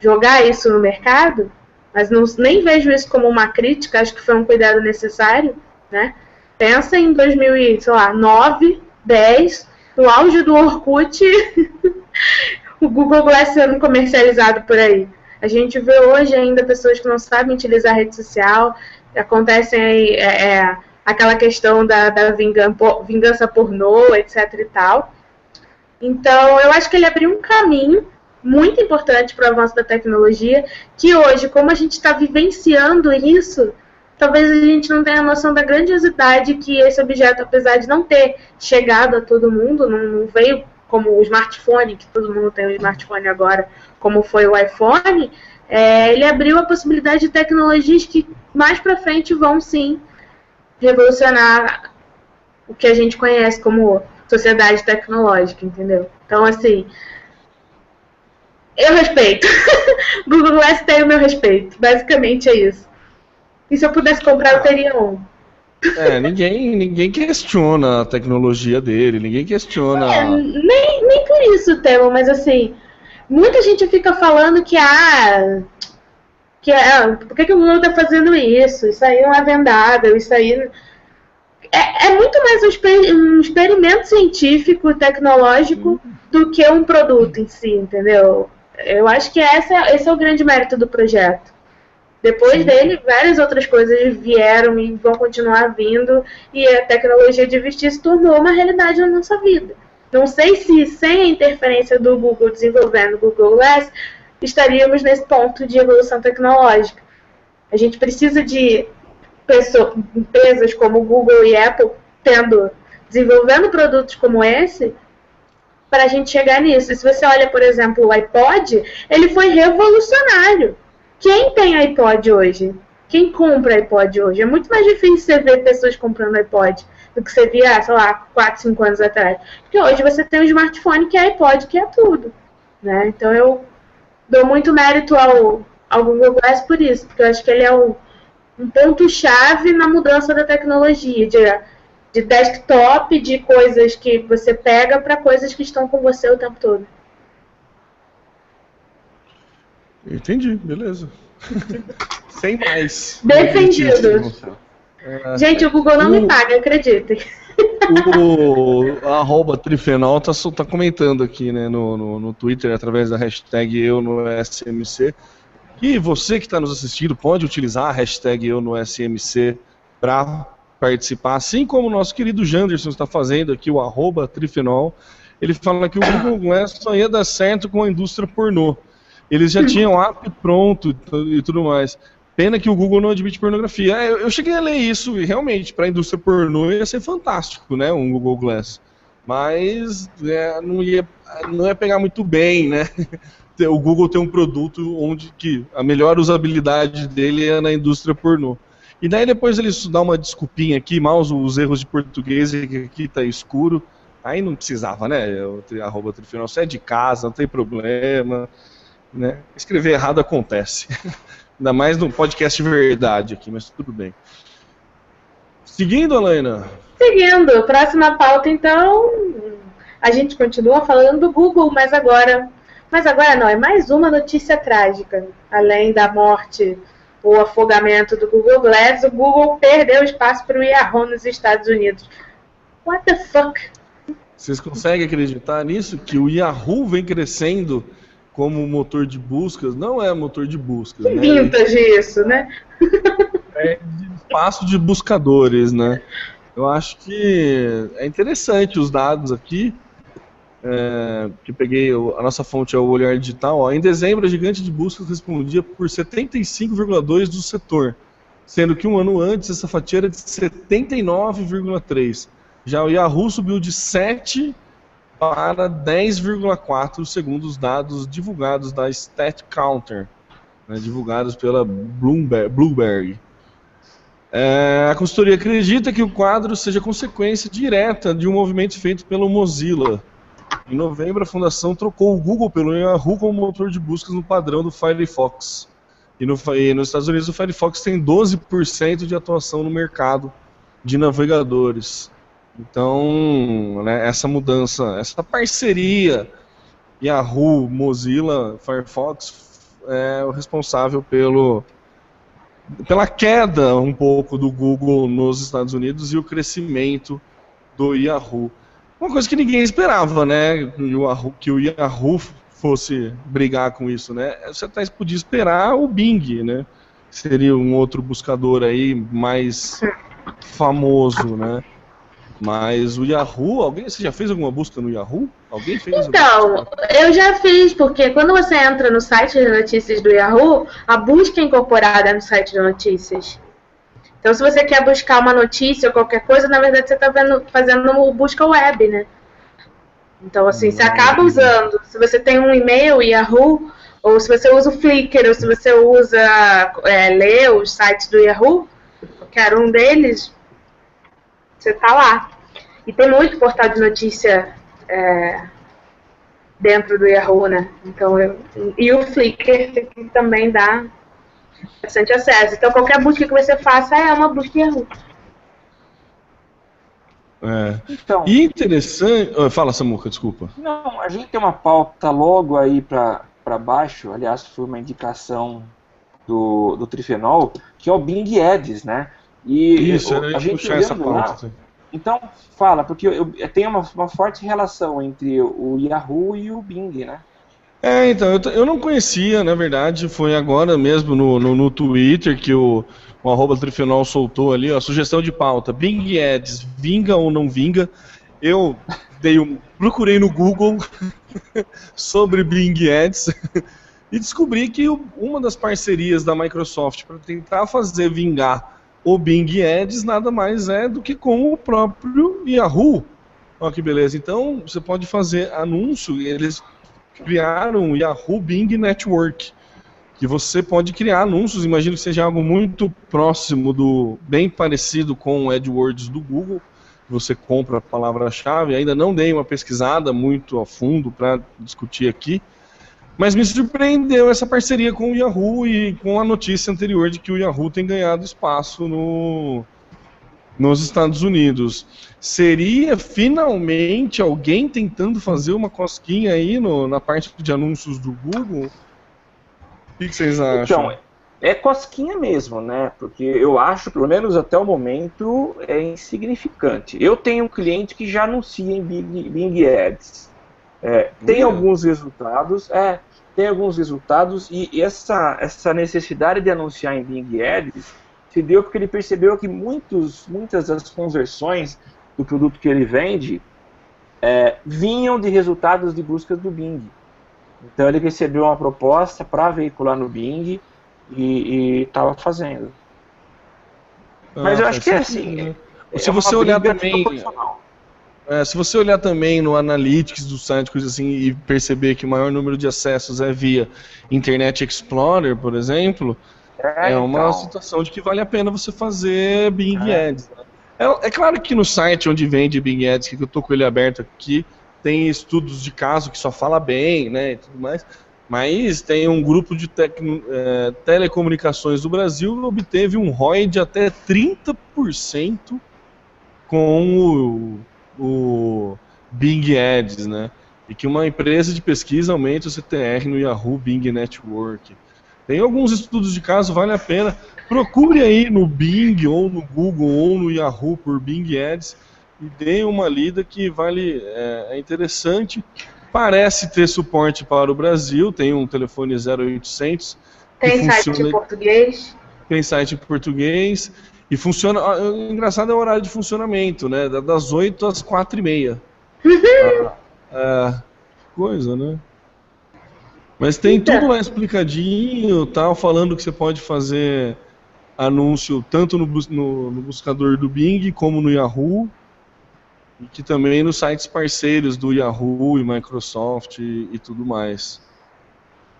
jogar isso no mercado, mas não, nem vejo isso como uma crítica, acho que foi um cuidado necessário, né? Pensa em 2009, 10, no auge do Orkut, o Google Glass sendo comercializado por aí. A gente vê hoje ainda pessoas que não sabem utilizar a rede social, acontecem aí é, é, aquela questão da, da vingança, vingança pornô, etc e tal. Então, eu acho que ele abriu um caminho muito importante para o avanço da tecnologia, que hoje, como a gente está vivenciando isso, talvez a gente não tenha noção da grandiosidade que esse objeto, apesar de não ter chegado a todo mundo, não, não veio como o smartphone, que todo mundo tem um smartphone agora, como foi o iPhone, é, ele abriu a possibilidade de tecnologias que mais para frente vão sim revolucionar o que a gente conhece como sociedade tecnológica, entendeu? Então, assim, eu respeito. Google Glass tem o meu respeito. Basicamente é isso. E se eu pudesse comprar, eu teria um. É, ninguém, ninguém questiona a tecnologia dele, ninguém questiona. É, nem, nem por isso, Temo, mas assim, muita gente fica falando que, ah, que ah, por que, que o Google está fazendo isso? Isso aí não é vendável, isso aí. É, é muito mais um, exper um, experimento científico, tecnológico, do que um produto em si, entendeu? Eu acho que essa, esse é o grande mérito do projeto. Depois Sim. dele, várias outras coisas vieram e vão continuar vindo, e a tecnologia de vestir se tornou uma realidade na nossa vida. Não sei se sem a interferência do Google desenvolvendo o Google Glass, estaríamos nesse ponto de evolução tecnológica. A gente precisa de empresas como Google e Apple tendo desenvolvendo produtos como esse para a gente chegar nisso. E se você olha, por exemplo, o iPod, ele foi revolucionário. Quem tem iPod hoje? Quem compra iPod hoje? É muito mais difícil você ver pessoas comprando iPod do que você via, sei lá, 4, 5 anos atrás. Porque hoje você tem um smartphone que é iPod, que é tudo. Né? Então eu dou muito mérito ao, ao Google Glass por isso, porque eu acho que ele é um, um ponto-chave na mudança da tecnologia, de, de desktop, de coisas que você pega para coisas que estão com você o tempo todo. Entendi, beleza. Sem mais. Defendido. É, Gente, o Google não o, me paga, acreditem. O arroba Trifenol tá, tá comentando aqui né, no, no, no, Twitter, através da hashtag eu no SMC. E você que está nos assistindo pode utilizar a hashtag eu no SMC para participar, assim como o nosso querido Janderson está fazendo aqui, o arroba Trifenol. Ele fala que o Google Glass só ia dar certo com a indústria pornô. Eles já tinham app pronto e tudo mais. Pena que o Google não admite pornografia. É, eu cheguei a ler isso e realmente, para a indústria pornô ia ser fantástico, né? Um Google Glass. Mas é, não, ia, não ia pegar muito bem, né? O Google tem um produto onde que a melhor usabilidade dele é na indústria pornô. E daí depois eles dão uma desculpinha aqui, mal os erros de português, que aqui tá escuro. Aí não precisava, né? Arroba Trifinal, você é de casa, não tem problema. Né? Escrever errado acontece. Ainda mais no podcast verdade aqui, mas tudo bem. Seguindo, Alaina? Seguindo. Próxima pauta, então. A gente continua falando do Google, mas agora. Mas agora não, é mais uma notícia trágica. Além da morte ou afogamento do Google Glass, o Google perdeu espaço para o Yahoo nos Estados Unidos. What the fuck? Vocês conseguem acreditar nisso? Que o Yahoo vem crescendo como motor de buscas, não é motor de buscas. Que né? vintage isso, né? É espaço de buscadores, né? Eu acho que é interessante os dados aqui. É, que peguei, a nossa fonte é o Olhar Digital. Ó, em dezembro, a gigante de buscas respondia por 75,2% do setor, sendo que um ano antes essa fatia era de 79,3%. Já o Yahoo subiu de 7 para 10,4 segundo os dados divulgados da StatCounter, né, divulgados pela Bloomberg. Blueberry. É, a consultoria acredita que o quadro seja consequência direta de um movimento feito pelo Mozilla. Em novembro, a fundação trocou o Google pelo Yahoo como motor de buscas no padrão do Firefox. E, no, e nos Estados Unidos, o Firefox tem 12% de atuação no mercado de navegadores. Então, né, essa mudança, essa parceria Yahoo, Mozilla, Firefox é o responsável pelo pela queda um pouco do Google nos Estados Unidos e o crescimento do Yahoo. Uma coisa que ninguém esperava, né? Que o Yahoo fosse brigar com isso, né? Você até podia esperar o Bing, né? Seria um outro buscador aí mais famoso, né? Mas o Yahoo, alguém, você já fez alguma busca no Yahoo? Alguém fez? Então, eu já fiz, porque quando você entra no site de notícias do Yahoo, a busca é incorporada no site de notícias. Então, se você quer buscar uma notícia ou qualquer coisa, na verdade você está fazendo busca web, né? Então, assim, você acaba usando. Se você tem um e-mail Yahoo, ou se você usa o Flickr, ou se você usa é, lê os sites do Yahoo, qualquer um deles, você tá lá. E tem muito portal de notícia é, dentro do Yahoo, né? Então, eu, e o Flickr que também dá bastante acesso. Então, qualquer busca que você faça é uma busca Yahoo. É. Então, e interessante. Fala, Samuca, desculpa. Não, a gente tem uma pauta logo aí para baixo, aliás, foi uma indicação do, do Trifenol, que é o Bing Ads, né? E Isso, a gente puxar essa pauta. Lá, então, fala, porque eu, eu, tem uma, uma forte relação entre o Yahoo e o Bing, né? É, então, eu, eu não conhecia, na verdade, foi agora mesmo no, no, no Twitter que o, o arroba Trifenol soltou ali, ó, sugestão de pauta, Bing Ads, vinga ou não vinga? Eu dei um, procurei no Google sobre Bing Ads e descobri que uma das parcerias da Microsoft para tentar fazer vingar o Bing Ads nada mais é do que com o próprio Yahoo. Olha que beleza. Então, você pode fazer anúncio, eles criaram o Yahoo Bing Network, que você pode criar anúncios, imagino que seja algo muito próximo do, bem parecido com o AdWords do Google, você compra a palavra-chave, ainda não dei uma pesquisada muito a fundo para discutir aqui, mas me surpreendeu essa parceria com o Yahoo e com a notícia anterior de que o Yahoo tem ganhado espaço no, nos Estados Unidos. Seria finalmente alguém tentando fazer uma cosquinha aí no, na parte de anúncios do Google? O que vocês acham? Então, é cosquinha mesmo, né? Porque eu acho, pelo menos até o momento, é insignificante. Eu tenho um cliente que já anuncia em Bing, Bing Ads. É, tem alguns resultados, é, tem alguns resultados e essa, essa necessidade de anunciar em Bing Ads se deu porque ele percebeu que muitos, muitas das conversões do produto que ele vende é, vinham de resultados de buscas do Bing. Então ele recebeu uma proposta para veicular no Bing e estava fazendo. Ah, Mas eu acho que é assim. Né? É se você olhar também. É, se você olhar também no Analytics do site, coisa assim, e perceber que o maior número de acessos é via Internet Explorer, por exemplo, é, é uma então. situação de que vale a pena você fazer Bing é. Ads. Né? É, é, claro que no site onde vende Bing Ads, que eu estou com ele aberto aqui, tem estudos de caso que só fala bem, né, e tudo mais. Mas tem um grupo de tecno, é, telecomunicações do Brasil que obteve um ROI de até 30% com o, o Bing Ads, né? E que uma empresa de pesquisa aumenta o CTR no Yahoo Bing Network. Tem alguns estudos de caso, vale a pena. Procure aí no Bing, ou no Google, ou no Yahoo por Bing Ads e dê uma lida que vale é, é interessante. Parece ter suporte para o Brasil, tem um telefone 0800. Tem site funciona... em português. Tem site em português. E funciona. O engraçado é o horário de funcionamento, né? Das 8 às 4 e meia. Uhum. Ah, é, coisa, né? Mas tem então. tudo lá explicadinho, tal, falando que você pode fazer anúncio tanto no, no, no, buscador do Bing como no Yahoo, e que também nos sites parceiros do Yahoo e Microsoft e, e tudo mais.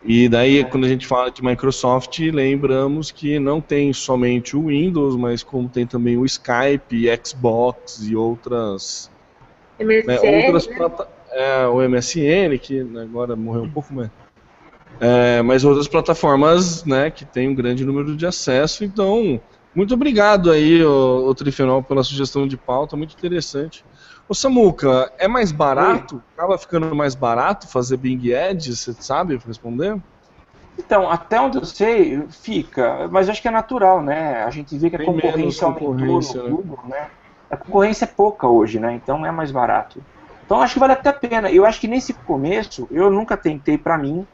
E daí, quando a gente fala de Microsoft, lembramos que não tem somente o Windows, mas como tem também o Skype, Xbox e outras. MSN, né, outras né? é, o MSN, que agora morreu um pouco, mas é, mas outras plataformas né, que tem um grande número de acesso. Então, muito obrigado aí, o, o Trifenol, pela sugestão de pauta, muito interessante. Ô Samuca, é mais barato? Oi. Acaba ficando mais barato fazer Bing Ads? Você sabe responder? Então, até onde eu sei, fica, mas acho que é natural, né? A gente vê que a concorrência aumentou no né? Google, né? A concorrência é pouca hoje, né? Então é mais barato. Então acho que vale até a pena. Eu acho que nesse começo, eu nunca tentei para mim,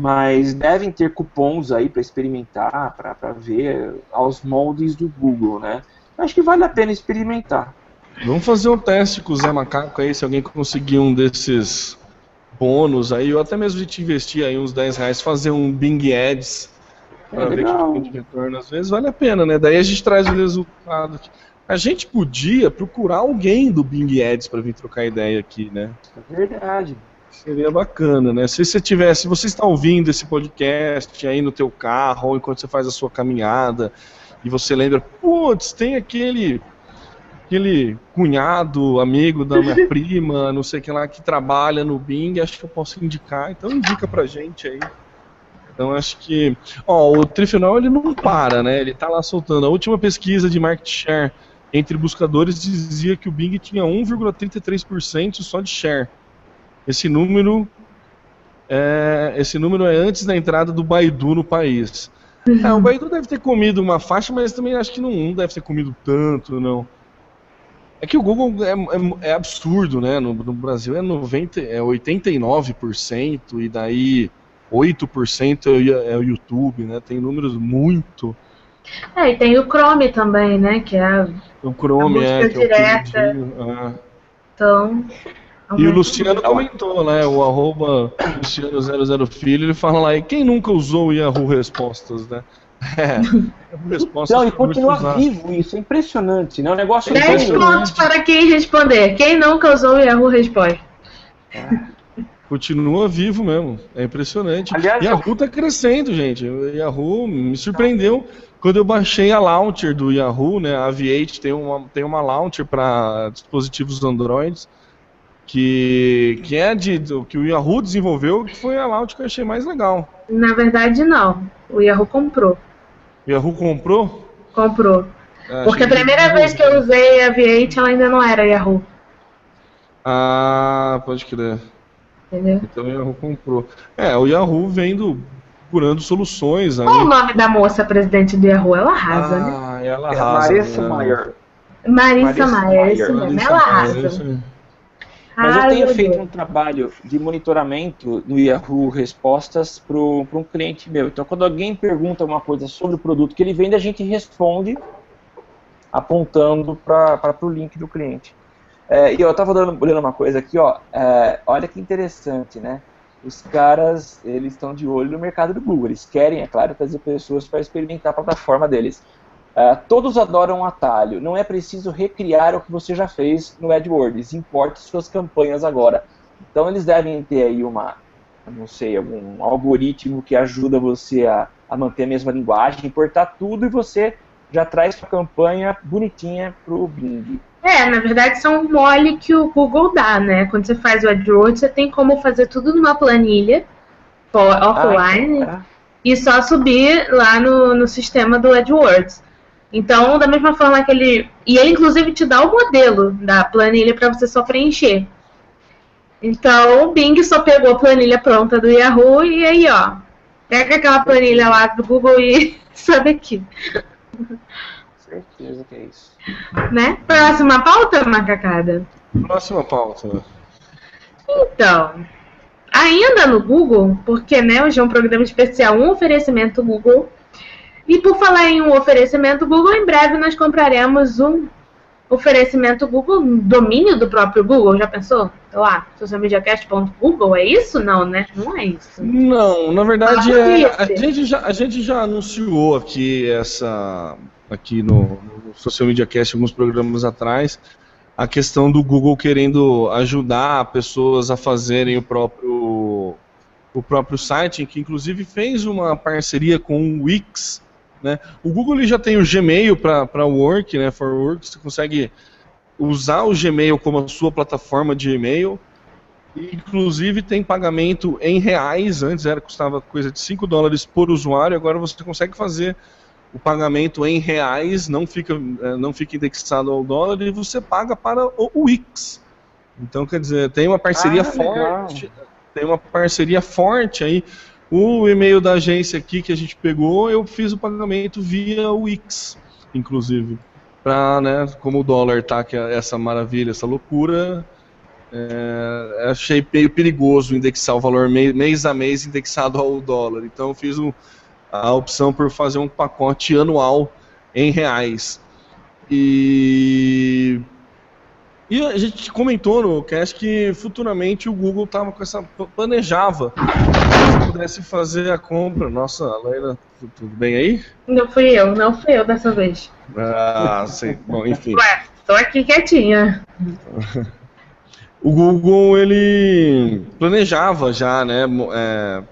mas devem ter cupons aí para experimentar, para ver aos moldes do Google, né? Acho que vale a pena experimentar. Vamos fazer um teste com o Zé Macaco aí, se alguém conseguir um desses bônus aí, ou até mesmo a gente investir aí uns 10 reais, fazer um Bing Ads para é ver que de retorno, às vezes vale a pena, né? Daí a gente traz o resultado. A gente podia procurar alguém do Bing Ads para vir trocar ideia aqui, né? É verdade. Seria bacana, né? Se você tivesse, se você está ouvindo esse podcast aí no teu carro, ou enquanto você faz a sua caminhada, e você lembra, putz, tem aquele aquele cunhado, amigo da minha prima, não sei o que lá, que trabalha no Bing, acho que eu posso indicar, então indica pra gente aí. Então acho que, ó, o Trifinal ele não para, né? Ele tá lá soltando. A última pesquisa de market share entre buscadores dizia que o Bing tinha 1,33% só de share. Esse número é, esse número é antes da entrada do Baidu no país. É, o Baidu deve ter comido uma faixa, mas também acho que não, deve ter comido tanto, não. É que o Google é, é, é absurdo, né? No, no, Brasil é, 90, é 89% e daí 8% é, é o YouTube, né? Tem números muito. É, e tem o Chrome também, né? Que é o Chrome, a é, que direta. É o ah. Então. E o Luciano comentou, né? O arroba Luciano00 Filho, ele fala lá, e quem nunca usou o Yahoo Respostas, né? É, Respostas Não, e continua vivo isso, é impressionante, né? O negócio 10 pontos para quem responder. Quem nunca usou o Yahoo Respostas? É. Continua vivo mesmo, é impressionante. Aliás, Yahoo está crescendo, gente. O Yahoo me surpreendeu quando eu baixei a launcher do Yahoo, né? A V8 tem uma, tem uma launcher para dispositivos Android que, que é de que o Yahoo desenvolveu, que foi a launch que eu achei mais legal. Na verdade, não. O Yahoo comprou. O Yahoo comprou? Comprou. É, Porque a primeira vez que eu usei a V8, ela ainda não era Yahoo. Ah, pode crer. Entendeu? Então o Yahoo comprou. É, o Yahoo vendo procurando soluções. Aí. Qual o nome da moça presidente do Yahoo? Ela arrasa, né? ah, né? Ela arrasa. É Marissa né? Maier. Marissa Maier, isso mesmo. Ela arrasa. Mas eu tenho feito um trabalho de monitoramento no Yahoo Respostas para um cliente meu. Então, quando alguém pergunta uma coisa sobre o produto que ele vende, a gente responde apontando para o link do cliente. É, e eu estava olhando uma coisa aqui, ó. É, olha que interessante, né? Os caras, eles estão de olho no mercado do Google. Eles querem, é claro, trazer pessoas para experimentar a plataforma deles. Uh, todos adoram atalho. Não é preciso recriar o que você já fez no AdWords. Importe suas campanhas agora. Então eles devem ter aí uma, não sei, algum algoritmo que ajuda você a, a manter a mesma linguagem, importar tudo e você já traz sua campanha bonitinha para o Bing. É, na verdade são um mole que o Google dá, né? Quando você faz o AdWords, você tem como fazer tudo numa planilha offline ah, é. e só subir lá no, no sistema do AdWords. Então, da mesma forma que ele. E ele, inclusive, te dá o modelo da planilha para você só preencher. Então, o Bing só pegou a planilha pronta do Yahoo e aí, ó. Pega aquela planilha lá do Google e sabe aqui. Certeza que é isso. Né? Próxima pauta, macacada? Próxima pauta. Então, ainda no Google, porque né, hoje é um programa especial, um oferecimento Google e por falar em um oferecimento Google, em breve nós compraremos um oferecimento Google, domínio do próprio Google, já pensou? Lá, socialmediacast.google, é isso? Não, né? Não é isso. Não, na verdade, é, a, gente já, a gente já anunciou aqui essa aqui no, no Social Media Cast alguns programas atrás a questão do Google querendo ajudar pessoas a fazerem o próprio o próprio site, que inclusive fez uma parceria com o Wix, né? O Google ele já tem o Gmail para Work, né, for Work, você consegue usar o Gmail como a sua plataforma de e-mail. Inclusive tem pagamento em reais, antes era custava coisa de 5 dólares por usuário, agora você consegue fazer o pagamento em reais, não fica, é, não fica indexado ao dólar e você paga para o Wix. Então, quer dizer, tem uma parceria ah, forte, legal. tem uma parceria forte aí o e-mail da agência aqui que a gente pegou, eu fiz o pagamento via Wix, inclusive. Pra, né, como o dólar tá, que é essa maravilha, essa loucura, é, achei meio perigoso indexar o valor mês a mês indexado ao dólar. Então eu fiz um, a opção por fazer um pacote anual em reais. E, e a gente comentou no cast que futuramente o Google tava com essa planejava pudesse fazer a compra. Nossa, Leila, tudo bem aí? Não fui eu, não fui eu dessa vez. Ah, sei. Bom, enfim. Ué, tô aqui quietinha. O Google, ele planejava já, né? É,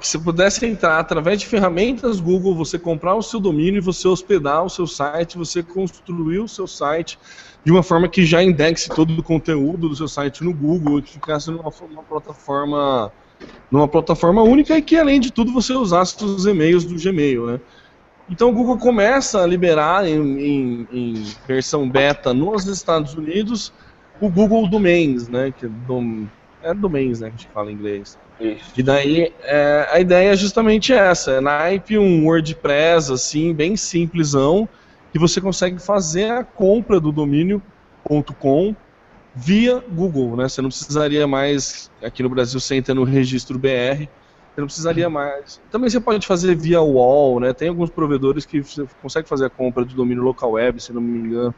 que se pudesse entrar através de ferramentas Google, você comprar o seu domínio, você hospedar o seu site, você construir o seu site de uma forma que já indexe todo o conteúdo do seu site no Google, que ficasse numa, numa plataforma numa plataforma única e que além de tudo você usasse os e-mails do Gmail, né? Então o Google começa a liberar em, em, em versão beta nos Estados Unidos o Google Domains, né? Que é, dom, é domains, né? Que a gente fala em inglês. Isso. E daí é, a ideia é justamente essa, é naipe um WordPress assim, bem simplesão, que você consegue fazer a compra do domínio.com via Google, né? Você não precisaria mais, aqui no Brasil, sem ter no registro BR, você não precisaria mais. Também você pode fazer via wall, né? Tem alguns provedores que você consegue fazer a compra do domínio local web, se não me engano.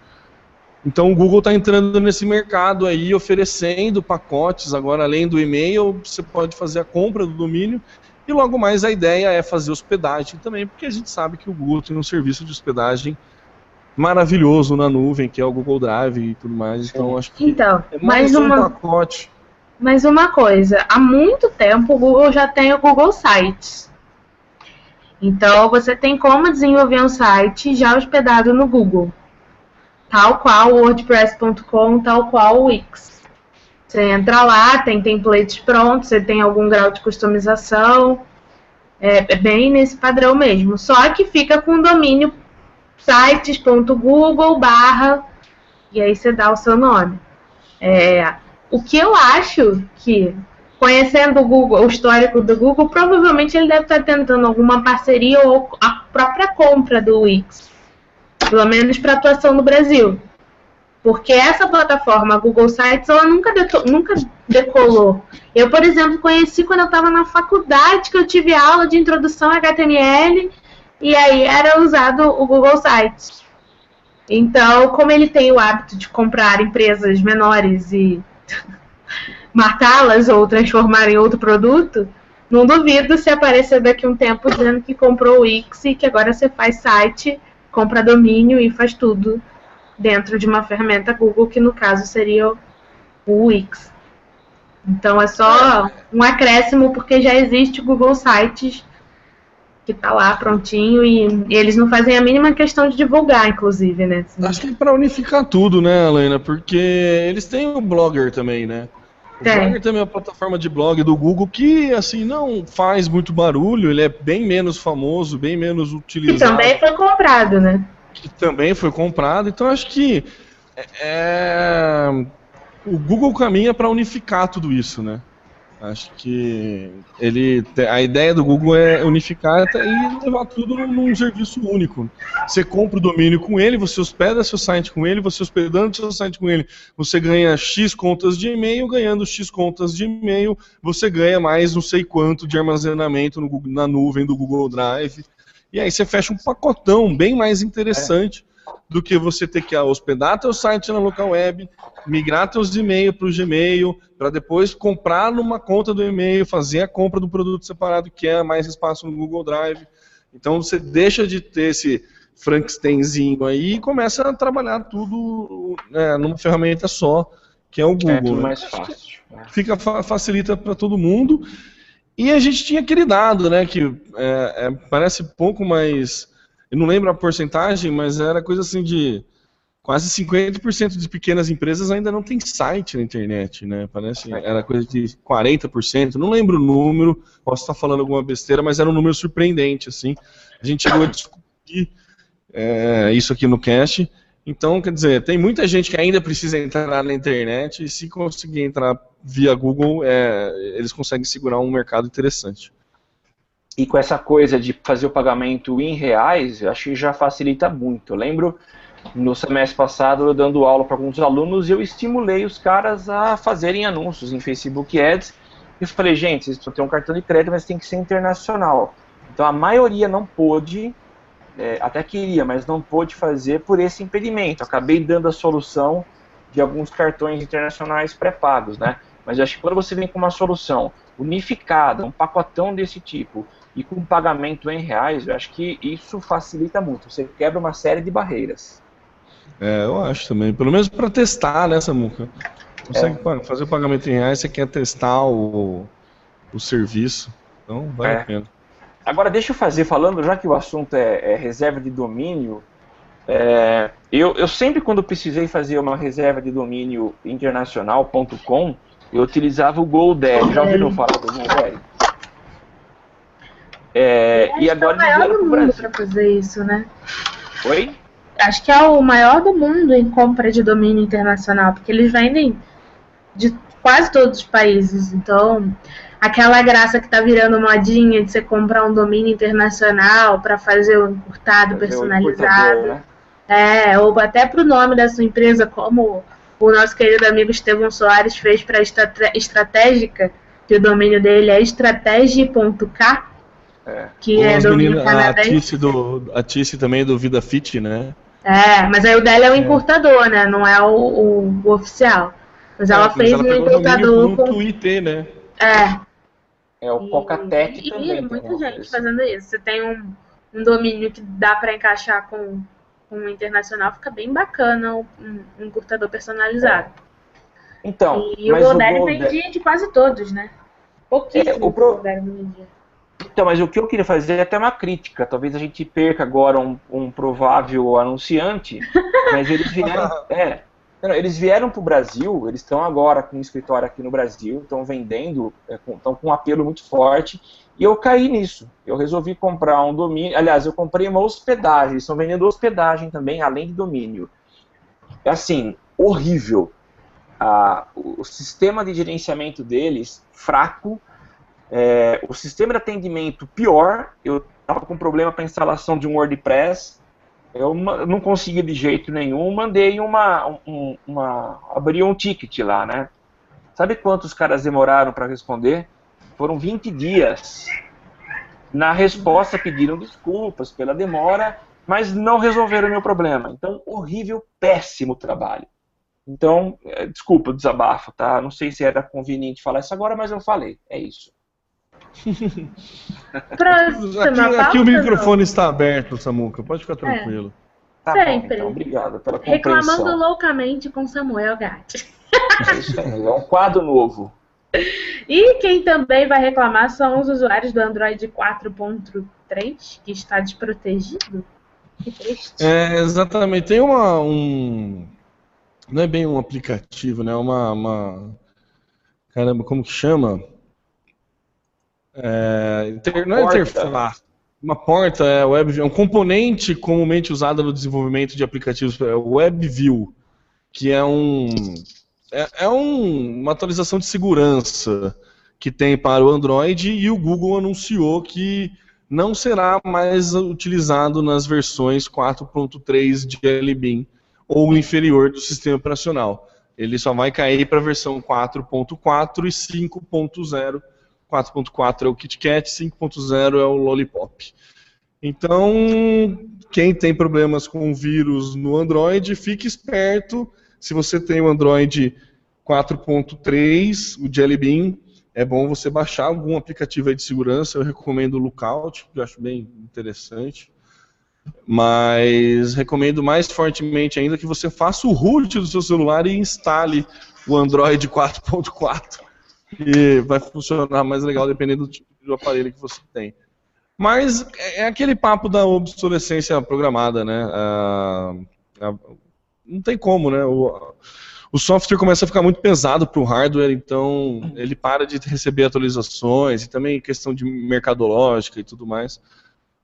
Então o Google está entrando nesse mercado aí, oferecendo pacotes. Agora, além do e-mail, você pode fazer a compra do domínio. E logo mais a ideia é fazer hospedagem também, porque a gente sabe que o Google tem um serviço de hospedagem maravilhoso na nuvem, que é o Google Drive e tudo mais. Então acho que então, é mais um uma... pacote. Mas uma coisa, há muito tempo o Google já tem o Google Sites. Então você tem como desenvolver um site já hospedado no Google tal qual o WordPress.com, tal qual o Wix. Você entra lá, tem templates prontos, você tem algum grau de customização, é, é bem nesse padrão mesmo. Só que fica com o domínio sites.google barra e aí você dá o seu nome. É, o que eu acho que, conhecendo o Google, o histórico do Google, provavelmente ele deve estar tentando alguma parceria ou a própria compra do Wix pelo menos para atuação no Brasil. Porque essa plataforma, Google Sites, ela nunca, nunca decolou. Eu, por exemplo, conheci quando eu estava na faculdade, que eu tive aula de introdução a HTML, e aí era usado o Google Sites. Então, como ele tem o hábito de comprar empresas menores e matá-las ou transformar em outro produto, não duvido se aparecer daqui a um tempo dizendo que comprou o Wix e que agora você faz site compra domínio e faz tudo dentro de uma ferramenta Google, que no caso seria o Wix. Então é só um acréscimo porque já existe o Google Sites que está lá prontinho e, e, eles não fazem a mínima questão de divulgar, inclusive, né? Acho que é para unificar tudo, né, Helena? Porque eles têm o Blogger também, né? O Tem. Blogger também é uma plataforma de blog do Google que, assim, não faz muito barulho, ele é bem menos famoso, bem menos utilizado. E também foi comprado, né? Que também foi comprado, então acho que é, é o Google caminha para unificar tudo isso, né? Acho que ele a ideia do Google é unificar e levar tudo num serviço único. Você compra o domínio com ele, você hospeda seu site com ele, você hospedando seu site com ele, você ganha X contas de e-mail, ganhando X contas de e-mail, você ganha mais não sei quanto de armazenamento no, na nuvem do Google Drive. E aí você fecha um pacotão bem mais interessante. É do que você ter que hospedar teu site na local web, migrar teus e-mails para o Gmail, para depois comprar numa conta do e-mail, fazer a compra do produto separado, que é mais espaço no Google Drive. Então você deixa de ter esse Frankensteinzinho aí e começa a trabalhar tudo né, numa ferramenta só, que é o Google. É tudo né? mais fácil. Né? Fica, facilita para todo mundo. E a gente tinha aquele dado, né, que é, é, parece pouco, mas eu não lembro a porcentagem, mas era coisa assim de quase 50% de pequenas empresas ainda não tem site na internet, né? Parece era coisa de 40%, não lembro o número, posso estar falando alguma besteira, mas era um número surpreendente, assim. A gente chegou a discutir é, isso aqui no cast. Então, quer dizer, tem muita gente que ainda precisa entrar na internet e se conseguir entrar via Google, é, eles conseguem segurar um mercado interessante. E com essa coisa de fazer o pagamento em reais, eu acho que já facilita muito. Eu lembro no semestre passado, eu dando aula para alguns alunos, eu estimulei os caras a fazerem anúncios em Facebook Ads. E falei, gente, vocês precisam ter um cartão de crédito, mas tem que ser internacional. Então a maioria não pôde, é, até queria, mas não pôde fazer por esse impedimento. Acabei dando a solução de alguns cartões internacionais pré-pagos, né? Mas eu acho que quando você vem com uma solução unificada, um pacotão desse tipo, e com pagamento em reais, eu acho que isso facilita muito. Você quebra uma série de barreiras. É, eu acho também. Pelo menos para testar, né, Samuca? Consegue é. fazer o pagamento em reais, você quer testar o, o serviço. Então, vale é. a pena. Agora, deixa eu fazer, falando, já que o assunto é, é reserva de domínio, é, eu, eu sempre, quando precisei fazer uma reserva de domínio internacional.com, eu utilizava o GoDaddy. Já ouviram falar do GoDaddy? É, e agora é o maior do mundo para fazer isso, né? Oi? Acho que é o maior do mundo em compra de domínio internacional, porque eles vendem de quase todos os países. Então, aquela graça que tá virando modinha de você comprar um domínio internacional para fazer o encurtado fazer personalizado. né? É, ou até para o nome da sua empresa, como o nosso querido amigo Estevão Soares fez para a Estratégica, que o domínio dele é estratégia.k, é. que é domínio canadense. A Tice, do, a Tice também do Vida Fit, né? É, mas aí o dela é o é. encurtador, né? Não é o, o, o oficial. Mas ela é, fez mas ela um encurtador com... o IT, né? É. É o Cocatec e, também. E muita gente fazendo isso. Você tem um, um domínio que dá para encaixar com um internacional fica bem bacana um, um encurtador personalizado. Então, e o GoDaddy vendia de quase todos, né? Pouquíssimo é, o pro... Então, mas o que eu queria fazer é até uma crítica. Talvez a gente perca agora um, um provável anunciante, mas eles vieram, é, eles vieram para o Brasil, eles estão agora com um escritório aqui no Brasil, estão vendendo, estão é, com um apelo muito forte, e eu caí nisso. Eu resolvi comprar um domínio. Aliás, eu comprei uma hospedagem. Eles estão vendendo hospedagem também, além de domínio. É assim, horrível. Ah, o sistema de gerenciamento deles, fraco. É, o sistema de atendimento, pior. Eu estava com problema para instalação de um WordPress. Eu não consegui de jeito nenhum. Mandei uma, uma, uma. Abri um ticket lá, né? Sabe quantos caras demoraram para responder? Foram 20 dias. Na resposta pediram desculpas pela demora, mas não resolveram o meu problema. Então, horrível, péssimo trabalho. Então, é, desculpa desabafo, tá? Não sei se era conveniente falar isso agora, mas eu falei. É isso. Aqui, aqui o microfone não. está aberto, Samuca. Pode ficar tranquilo. É. Tá Sempre. Bom, então, obrigado pela compreensão. Reclamando loucamente com Samuel Gatti. É isso aí, é um quadro novo. E quem também vai reclamar são os usuários do Android 4.3, que está desprotegido. Que triste. É, exatamente. Tem uma. Um... Não é bem um aplicativo, né? Uma. uma... Caramba, como que chama? É, inter... Não é interface. Uma porta é web, é um componente comumente usado no desenvolvimento de aplicativos, é o WebView, que é um é, é um, uma atualização de segurança que tem para o Android e o Google anunciou que não será mais utilizado nas versões 4.3 de LBIM ou inferior do sistema operacional. Ele só vai cair para a versão 4.4 e 5.0. 4.4 é o KitKat, 5.0 é o Lollipop. Então, quem tem problemas com vírus no Android, fique esperto se você tem o Android 4.3, o Jelly Bean, é bom você baixar algum aplicativo de segurança. Eu recomendo o Lookout, que eu acho bem interessante. Mas recomendo mais fortemente ainda que você faça o root do seu celular e instale o Android 4.4. E vai funcionar mais legal dependendo do tipo de aparelho que você tem. Mas é aquele papo da obsolescência programada, né? Ah, não tem como, né? O, o software começa a ficar muito pesado para o hardware, então ele para de receber atualizações e também questão de mercadológica e tudo mais.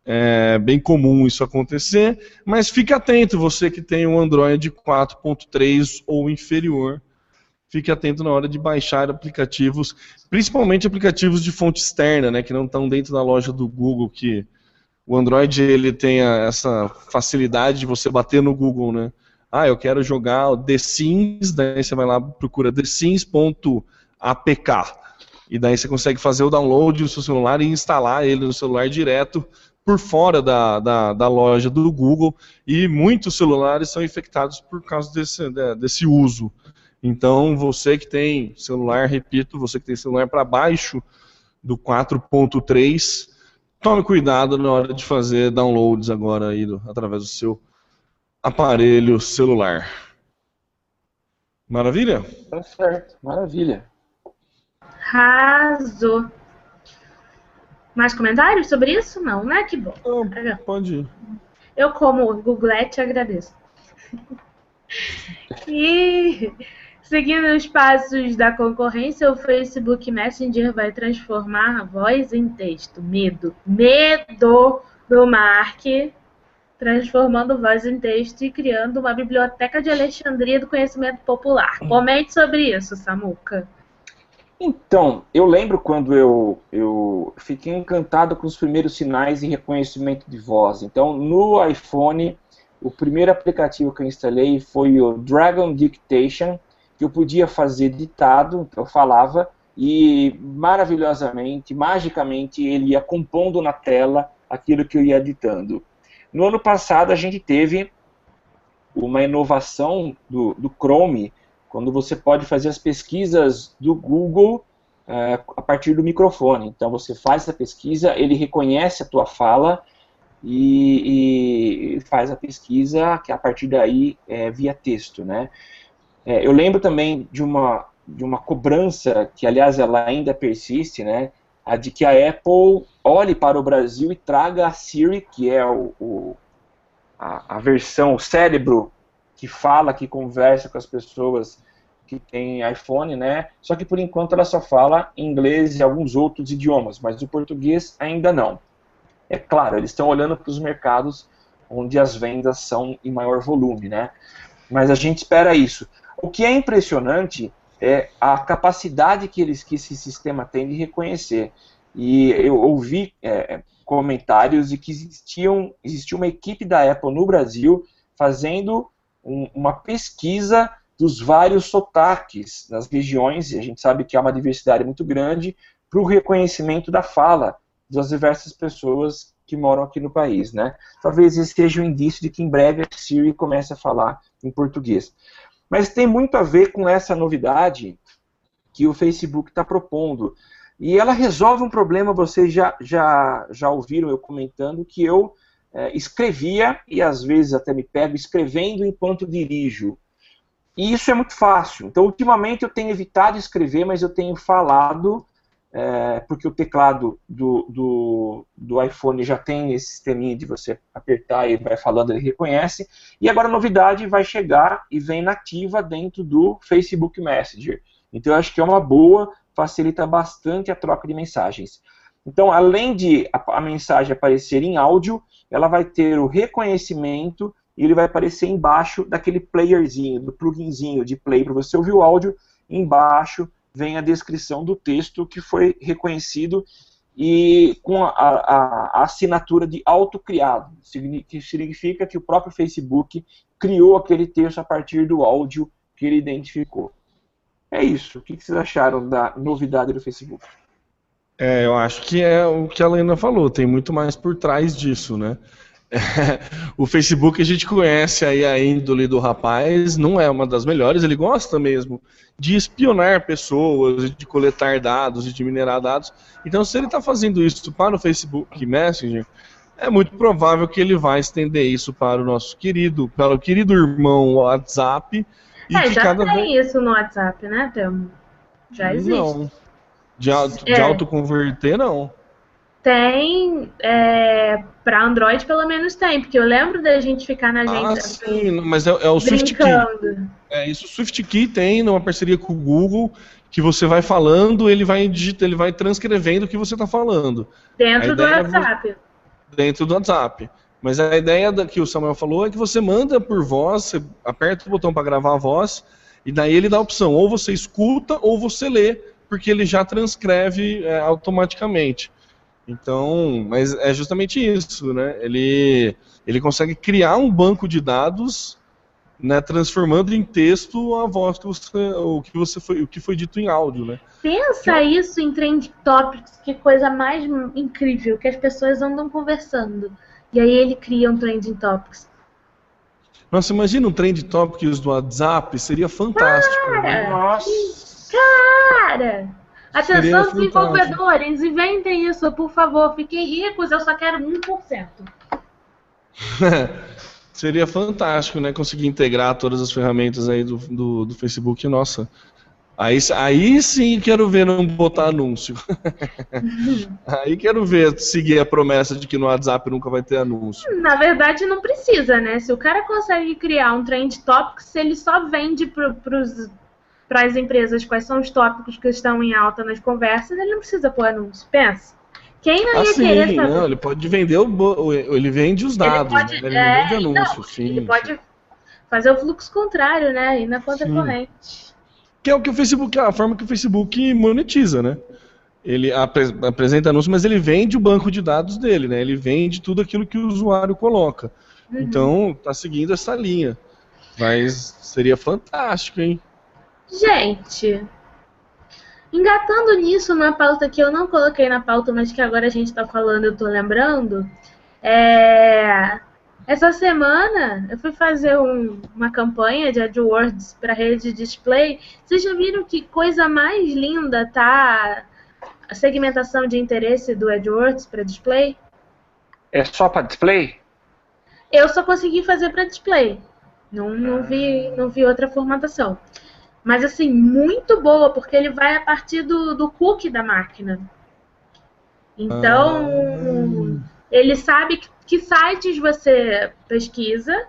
É bem comum isso acontecer, mas fique atento, você que tem um Android 4.3 ou inferior, fique atento na hora de baixar aplicativos, principalmente aplicativos de fonte externa, né, que não estão dentro da loja do Google, que o Android ele tem essa facilidade de você bater no Google, né? Ah, eu quero jogar o The Sims, daí você vai lá procura thesims.apk. E daí você consegue fazer o download no seu celular e instalar ele no celular direto por fora da, da, da loja do Google. E muitos celulares são infectados por causa desse, desse uso. Então, você que tem celular, repito, você que tem celular para baixo do 4.3, tome cuidado na hora de fazer downloads agora aí do, através do seu aparelho celular. Maravilha? Tá certo, maravilha. Arrasou. Mais comentários sobre isso? Não, né? Que bom. Não, pode ir. Eu, como Googlete, agradeço. e seguindo os passos da concorrência, o Facebook Messenger vai transformar a voz em texto. Medo. Medo do Mark transformando voz em texto e criando uma biblioteca de Alexandria do conhecimento popular. Comente sobre isso, Samuca. Então, eu lembro quando eu, eu fiquei encantado com os primeiros sinais de reconhecimento de voz. Então, no iPhone, o primeiro aplicativo que eu instalei foi o Dragon Dictation, que eu podia fazer ditado, eu falava, e maravilhosamente, magicamente, ele ia compondo na tela aquilo que eu ia ditando. No ano passado, a gente teve uma inovação do, do Chrome, quando você pode fazer as pesquisas do Google é, a partir do microfone. Então você faz essa pesquisa, ele reconhece a tua fala e, e faz a pesquisa que a partir daí é via texto, né? É, eu lembro também de uma de uma cobrança que aliás ela ainda persiste, né? A de que a Apple olhe para o Brasil e traga a Siri, que é o, o a, a versão, o cérebro que fala, que conversa com as pessoas que tem iPhone, né? Só que por enquanto ela só fala inglês e alguns outros idiomas, mas o português ainda não. É claro, eles estão olhando para os mercados onde as vendas são em maior volume, né? Mas a gente espera isso. O que é impressionante é a capacidade que eles que esse sistema tem de reconhecer. E eu ouvi é, comentários de que existiam, existia uma equipe da Apple no Brasil fazendo um, uma pesquisa dos vários sotaques nas regiões, e a gente sabe que há uma diversidade muito grande, para o reconhecimento da fala das diversas pessoas que moram aqui no país. Né? Talvez esse seja um indício de que em breve a Siri comece a falar em português. Mas tem muito a ver com essa novidade que o Facebook está propondo. E ela resolve um problema, vocês já, já, já ouviram eu comentando, que eu é, escrevia, e às vezes até me pego escrevendo enquanto dirijo. E isso é muito fácil. Então, ultimamente eu tenho evitado escrever, mas eu tenho falado, é, porque o teclado do, do, do, iPhone já tem esse sisteminha de você apertar e vai falando, ele reconhece. E agora a novidade vai chegar e vem nativa dentro do Facebook Messenger. Então, eu acho que é uma boa, facilita bastante a troca de mensagens. Então, além de a, a mensagem aparecer em áudio, ela vai ter o reconhecimento e ele vai aparecer embaixo daquele playerzinho, do pluginzinho de play para você ouvir o áudio. Embaixo vem a descrição do texto que foi reconhecido e com a, a, a assinatura de autocriado, que significa que o próprio Facebook criou aquele texto a partir do áudio que ele identificou. É isso. O que vocês acharam da novidade do Facebook? É, eu acho que é o que a Lena falou, tem muito mais por trás disso, né? o Facebook a gente conhece aí a índole do rapaz, não é uma das melhores, ele gosta mesmo de espionar pessoas, de coletar dados, de minerar dados. Então, se ele está fazendo isso para o Facebook Messenger, é muito provável que ele vai estender isso para o nosso querido, para o querido irmão WhatsApp. E é, já tem vez... isso no WhatsApp, né, Thelma? Já existe. Não. De, auto, é. de autoconverter, não. Tem, é, para Android pelo menos tem, porque eu lembro da gente ficar na gente. Ah, sim, mas é, é o Swift Key. É isso, o Swift Key tem numa parceria com o Google, que você vai falando, ele vai digita, ele vai transcrevendo o que você está falando. Dentro do é WhatsApp. É, dentro do WhatsApp. Mas a ideia da, que o Samuel falou é que você manda por voz, você aperta o botão para gravar a voz, e daí ele dá a opção, ou você escuta ou você lê, porque ele já transcreve é, automaticamente. Então, mas é justamente isso, né? Ele, ele consegue criar um banco de dados, né, transformando em texto a voz que você, o que você foi, o que foi dito em áudio, né? Pensa que... isso em trend topics, que coisa mais incrível que as pessoas andam conversando. E aí ele cria um trending topics. Nossa, imagina um trend topics do WhatsApp, seria fantástico. Cara, Nossa. cara! Atenção, desenvolvedores, inventem isso, por favor. Fiquem ricos, eu só quero 1%. Seria fantástico, né? Conseguir integrar todas as ferramentas aí do, do, do Facebook, nossa. Aí, aí sim quero ver não botar anúncio. aí quero ver seguir a promessa de que no WhatsApp nunca vai ter anúncio. Na verdade, não precisa, né? Se o cara consegue criar um trend topics, ele só vende para as empresas quais são os tópicos que estão em alta nas conversas, ele não precisa pôr anúncio. Pensa. Quem não ia Assim, querer saber? não, ele pode vender o, ele vende os dados, ele pode, né? ele é, vende anúncio, não, sim. ele pode fazer o fluxo contrário, né? Ir na conta Sim. corrente. Que é o que o Facebook, a forma que o Facebook monetiza, né? Ele apre- apresenta anúncio, mas ele vende o banco de dados dele, né? Ele vende tudo aquilo que o usuário coloca. Uhum. Então, tá seguindo essa linha. Mas seria fantástico, hein? Gente, engatando nisso, uma pauta que eu não coloquei na pauta, mas que agora a gente tá falando, eu tô lembrando. É... Essa semana eu fui fazer um- uma campanha de AdWords para rede de display. Vocês já viram que coisa mais linda tá a segmentação de interesse do AdWords para display? É só para display? Eu só consegui fazer para display. Não, não, vi, não vi outra formatação. Mas assim, muito boa, porque ele vai a partir do, do cookie da máquina. Então, ele sabe que, que sites você pesquisa,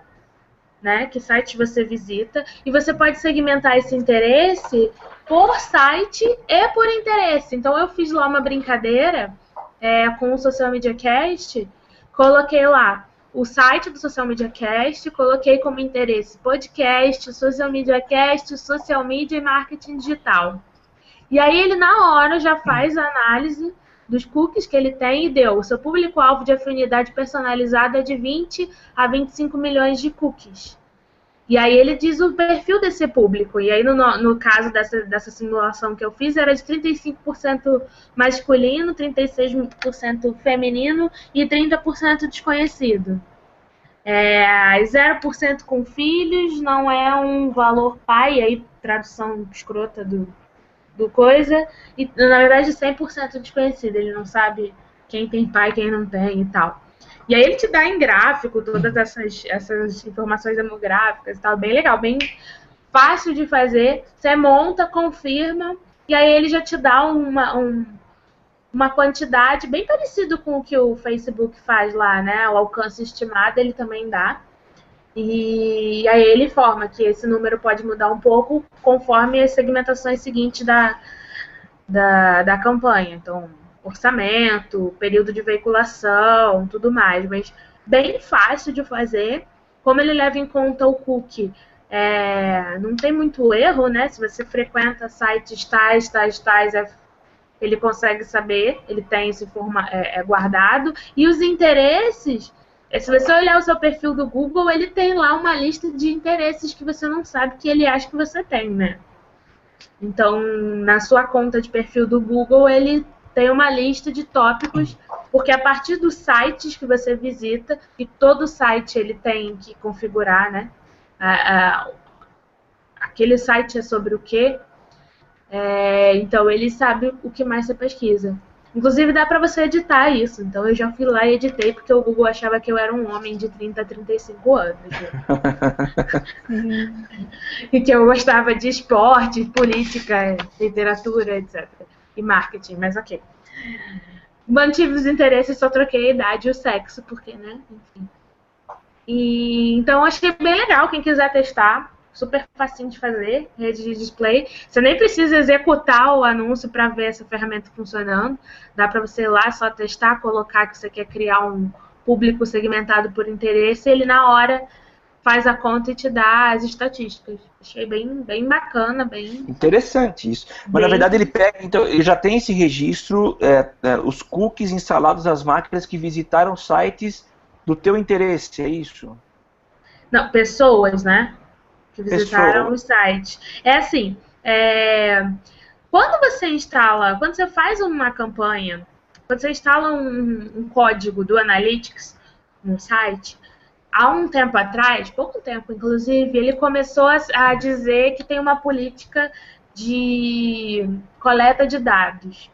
né? Que sites você visita, e você pode segmentar esse interesse por site e por interesse. Então eu fiz lá uma brincadeira é, com o Social Media Cast, coloquei lá o site do Social Media Cast, coloquei como interesse podcast, Social Media Cast, Social Media e Marketing Digital. E aí ele na hora já faz a análise dos cookies que ele tem e deu. O seu público-alvo de afinidade personalizada é de 20 a 25 milhões de cookies. E aí ele diz o perfil desse público. E aí no, no caso dessa, dessa simulação que eu fiz, era de 35% masculino, 36% feminino e 30% desconhecido. É, 0% com filhos não é um valor pai, aí tradução escrota do, do coisa, e na verdade 100% desconhecido, ele não sabe quem tem pai, quem não tem e tal. E aí ele te dá em gráfico todas essas, essas informações demográficas e tal, bem legal, bem fácil de fazer. Você monta, confirma, e aí ele já te dá uma, um, uma quantidade bem parecido com o que o Facebook faz lá, né? O alcance estimado ele também dá. E aí ele informa que esse número pode mudar um pouco conforme as segmentações seguintes da, da, da campanha. Então, orçamento, período de veiculação, tudo mais. Mas bem fácil de fazer. Como ele leva em conta o cookie, é, não tem muito erro, né? Se você frequenta sites tais, tais, tais, é, ele consegue saber, ele tem esse forma, é, é guardado. E os interesses, é, se você olhar o seu perfil do Google, ele tem lá uma lista de interesses que você não sabe que ele acha que você tem, né? Então, na sua conta de perfil do Google, ele tem uma lista de tópicos, porque a partir dos sites que você visita, e todo site ele tem que configurar, né? A- a- aquele site é sobre o quê? É, então ele sabe o que mais você pesquisa. Inclusive dá para você editar isso. Então eu já fui lá e editei porque o Google achava que eu era um homem de 30 a 35 anos. e que eu gostava de esporte, política, literatura, etc. E marketing, mas ok. Mantive os interesses, só troquei a idade e o sexo, porque, né? Enfim. E, então achei bem legal, quem quiser testar, super facinho de fazer, rede de display. Você nem precisa executar o anúncio para ver essa ferramenta funcionando. Dá para você ir lá só testar, colocar que você quer criar um público segmentado por interesse, ele na hora faz a conta e te dá as estatísticas. Achei bem, bem bacana, bem. Interessante isso. Mas na Bem- verdade ele pega, então, ele já tem esse registro, é, é, os cookies instalados nas máquinas que visitaram sites do teu interesse, é isso? Não, pessoas, né? Que visitaram Pessoas. o site. É assim, é, quando você instala, quando você faz uma campanha, quando você instala um, um código do Analytics no site, há um tempo atrás, pouco tempo inclusive, ele começou a, a dizer que tem uma política de coleta de dados.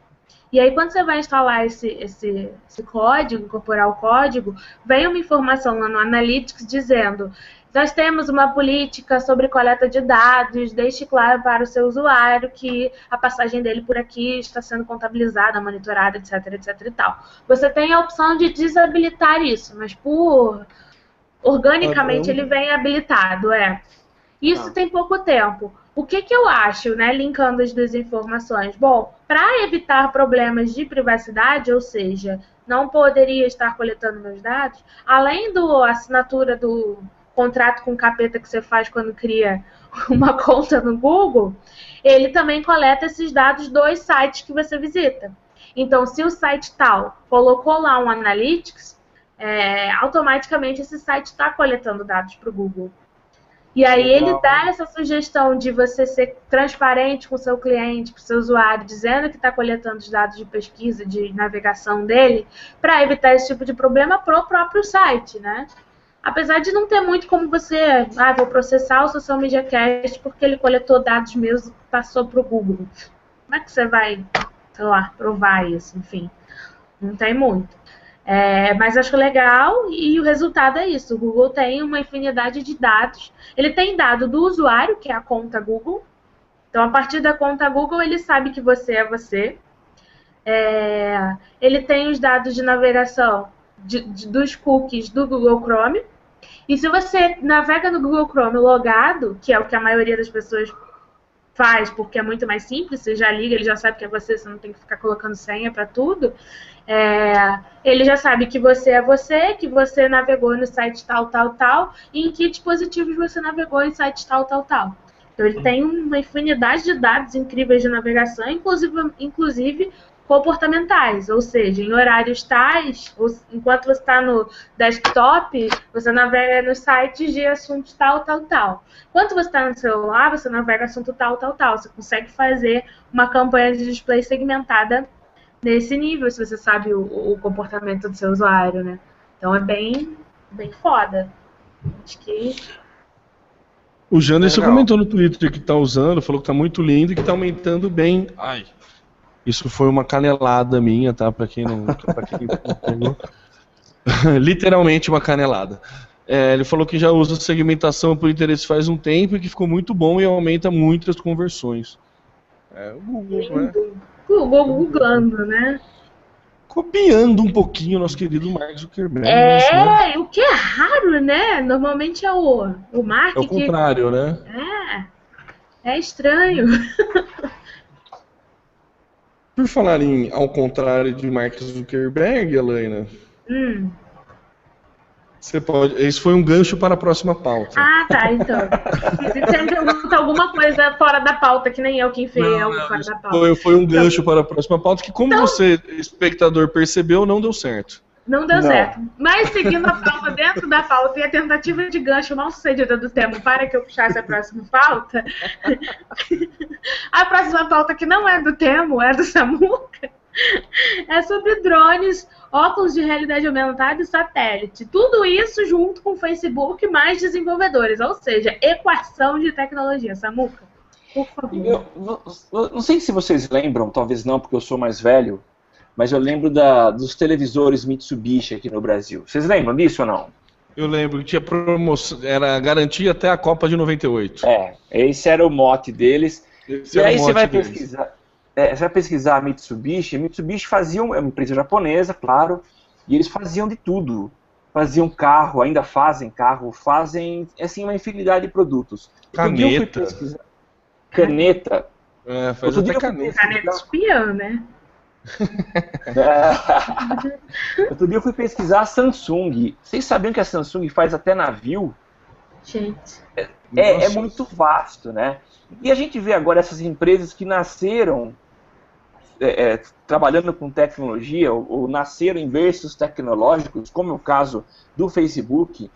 E aí, quando você vai instalar esse, esse, esse código, incorporar o código, vem uma informação lá no Analytics dizendo nós temos uma política sobre coleta de dados, deixe claro para o seu usuário que a passagem dele por aqui está sendo contabilizada, monitorada, etc, etc e tal. Você tem a opção de desabilitar isso, mas por organicamente ele vem habilitado, é. Isso ah. tem pouco tempo. O que, que eu acho, né, linkando as duas informações? Bom, para evitar problemas de privacidade, ou seja, não poderia estar coletando meus dados, além da assinatura do contrato com capeta que você faz quando cria uma conta no Google, ele também coleta esses dados dos sites que você visita. Então, se o site tal colocou lá um Analytics, é, automaticamente esse site está coletando dados para o Google. E aí ele dá essa sugestão de você ser transparente com o seu cliente, com o seu usuário, dizendo que está coletando os dados de pesquisa, de navegação dele, para evitar esse tipo de problema para o próprio site, né? Apesar de não ter muito como você, ah, vou processar o Social Media Cast porque ele coletou dados meus e passou para o Google. Como é que você vai, sei lá, provar isso? Enfim, não tem muito. É, mas acho legal e o resultado é isso. O Google tem uma infinidade de dados. Ele tem dado do usuário, que é a conta Google. Então, a partir da conta Google, ele sabe que você é você. É, ele tem os dados de navegação de, de, dos cookies do Google Chrome. E se você navega no Google Chrome logado, que é o que a maioria das pessoas faz, porque é muito mais simples, você já liga, ele já sabe que é você, você não tem que ficar colocando senha para tudo. É, ele já sabe que você é você, que você navegou no site tal, tal, tal, e em que dispositivos você navegou em site tal, tal, tal. Então ele tem uma infinidade de dados incríveis de navegação, inclusive, inclusive comportamentais, ou seja, em horários tais, enquanto você está no desktop, você navega nos sites de assunto tal, tal, tal. Enquanto você está no celular, você navega assunto tal, tal, tal. Você consegue fazer uma campanha de display segmentada nesse nível, se você sabe o, o comportamento do seu usuário, né? Então é bem, bem foda. Acho que o Janderson comentou no Twitter que está usando, falou que está muito lindo e que está aumentando bem. Ai, isso foi uma canelada minha, tá? Para quem não, pra quem não pegou. Literalmente uma canelada. É, ele falou que já usa segmentação por interesse faz um tempo e que ficou muito bom e aumenta muito as conversões. É, o Google, né? Googlando, né? Copiando um pouquinho o nosso querido Mark Zuckerberg. É, né? o que é raro, né? Normalmente é o, o Mark. É o contrário, que... né? É. É estranho. Por falar em ao contrário de Mark Zuckerberg, Helena. Hum. Você pode. Esse foi um gancho para a próxima pauta. Ah, tá, então. Se você pergunta alguma coisa fora da pauta, que nem eu que enfiei algo fora da pauta. Foi, foi um gancho então, para a próxima pauta, que como então, você, espectador, percebeu, não deu certo. Não deu não. certo. Mas seguindo a pauta dentro da pauta e a tentativa de gancho mal sucedida do tema para que eu puxasse a próxima pauta, a próxima pauta que não é do tema, é do Samuca, é sobre drones, óculos de realidade aumentada e satélite. Tudo isso junto com o Facebook mais desenvolvedores, ou seja, equação de tecnologia. Samuca, por favor. Eu, eu, não sei se vocês lembram, talvez não, porque eu sou mais velho, mas eu lembro da, dos televisores Mitsubishi aqui no Brasil. Vocês lembram disso ou não? Eu lembro que tinha promoção, era garantia até a Copa de 98. É, esse era o mote deles. Esse e aí você vai deles. pesquisar. É, você vai pesquisar a Mitsubishi. A Mitsubishi fazia é uma empresa japonesa, claro, e eles faziam de tudo. Faziam carro, ainda fazem carro, fazem assim uma infinidade de produtos. Caneta. Caneta. É, faz até caneta. Caneta espiã, né? Outro dia eu fui pesquisar a Samsung. Vocês sabiam que a Samsung faz até navio? Gente. É, é, é, muito vasto, né? E a gente vê agora essas empresas que nasceram é, é, trabalhando com tecnologia, ou, ou nasceram em berços tecnológicos, como é o caso do Facebook,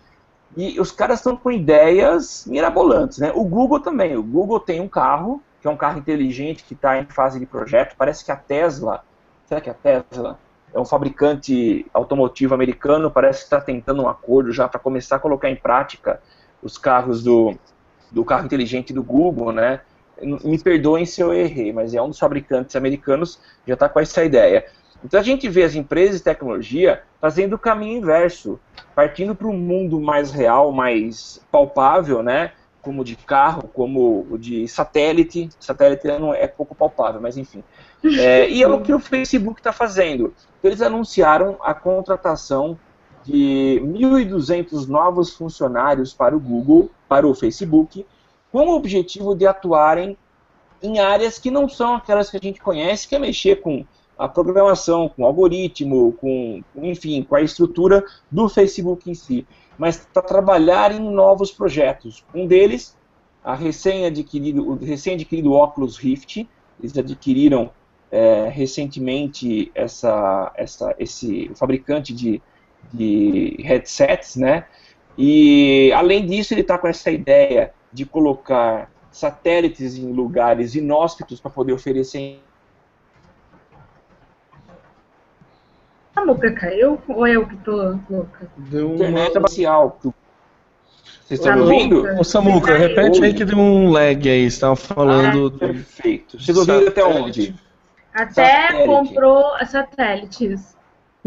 e os caras estão com ideias mirabolantes, né? O Google também. O Google tem um carro, que é um carro inteligente que está em fase de projeto. Parece que a Tesla Será que a Tesla é um fabricante automotivo americano, parece que está tentando um acordo já para começar a colocar em prática os carros do, do carro inteligente do Google, né? Me perdoem se eu errei, mas é um dos fabricantes americanos já está com essa ideia. Então a gente vê as empresas de tecnologia fazendo o caminho inverso, partindo para um mundo mais real, mais palpável, né? Como de carro, como de satélite. Satélite não é pouco palpável, mas enfim. É, e é o que o Facebook está fazendo. Eles anunciaram a contratação de 1.200 novos funcionários para o Google, para o Facebook, com o objetivo de atuarem em áreas que não são aquelas que a gente conhece, que é mexer com a programação, com o algoritmo, com, enfim, com a estrutura do Facebook em si, mas para trabalhar em novos projetos. Um deles, a recém-adquirido, o recém-adquirido Oculus Rift, eles adquiriram é, recentemente essa, essa, esse fabricante de, de headsets, né? E além disso, ele está com essa ideia de colocar satélites em lugares inóspitos para poder oferecer A Muca caiu ou eu que tô louca? Deu uma... internet espacial. Vocês estão me ouvindo? louca. Ô Samuca, repete aí que deu um lag aí, você tava falando. do- Perfeito. Vocês ouviram até onde? Até Satélite. comprou satélites.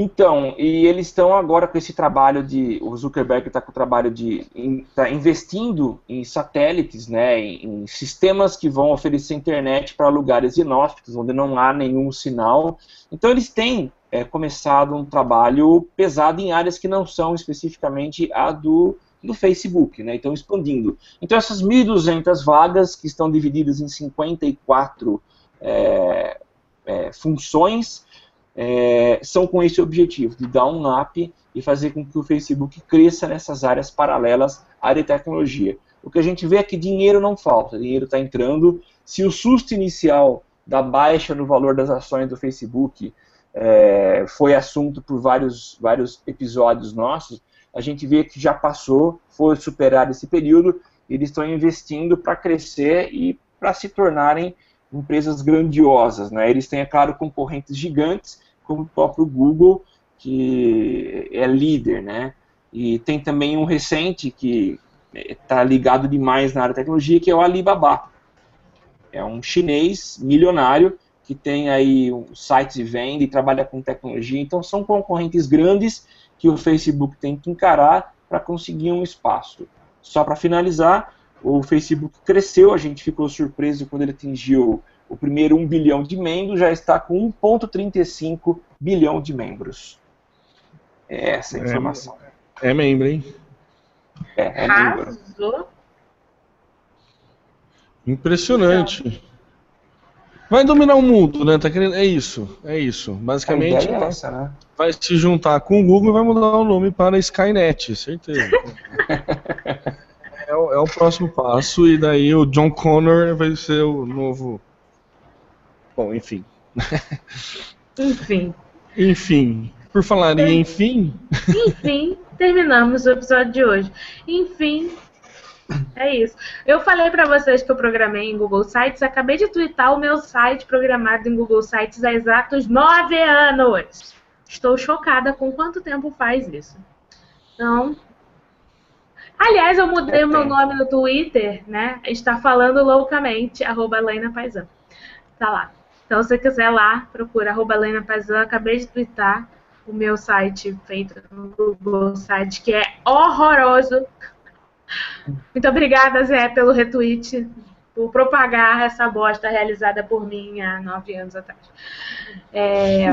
Então, e eles estão agora com esse trabalho de. O Zuckerberg está com o trabalho de. Está investindo em satélites, né, em, em sistemas que vão oferecer internet para lugares inóspitos, onde não há nenhum sinal. Então, eles têm é, começado um trabalho pesado em áreas que não são especificamente a do, do Facebook, né, então expandindo. Então, essas 1.200 vagas, que estão divididas em 54 é, é, funções, é, são com esse objetivo, de dar um up e fazer com que o Facebook cresça nessas áreas paralelas à área de tecnologia. O que a gente vê é que dinheiro não falta, dinheiro está entrando. Se o susto inicial da baixa no valor das ações do Facebook é, foi assunto por vários, vários episódios nossos, a gente vê que já passou, foi superado esse período, eles estão investindo para crescer e para se tornarem empresas grandiosas. Né? Eles têm, é claro, concorrentes gigantes, como o próprio Google, que é líder. Né? E tem também um recente que está ligado demais na área de tecnologia, que é o Alibaba. É um chinês milionário que tem aí um site de venda e trabalha com tecnologia. Então são concorrentes grandes que o Facebook tem que encarar para conseguir um espaço. Só para finalizar, o Facebook cresceu, a gente ficou surpreso quando ele atingiu o primeiro 1 bilhão de membros, já está com 1,35 bilhão de membros. É essa a É. informação. É membro, hein? É, é membro. Arrasou. Impressionante. Vai dominar o mundo, né? Tá querendo... É isso, é isso. Basicamente, é vai, essa, né? vai se juntar com o Google e vai mudar o nome para Skynet, certeza. é, o, é o próximo passo, e daí o John Connor vai ser o novo. Bom, enfim. Enfim. Enfim. Por falar em enfim, Enfim, terminamos o episódio de hoje. Enfim, é isso. Eu falei pra vocês que eu programei em Google Sites, acabei de twittar o meu site programado em Google Sites há exatos nove anos. Estou chocada com quanto tempo faz isso. Então. Aliás, eu mudei É o meu tempo. nome no Twitter, né? Está falando loucamente, arroba Paisan. Tá lá. Então, se você quiser lá, procura arroba Lena Paisan. Acabei de twittar o meu site feito no Google Site, que é horroroso. Muito obrigada, Zé, pelo retweet, por propagar essa bosta realizada por mim há nove anos atrás. É...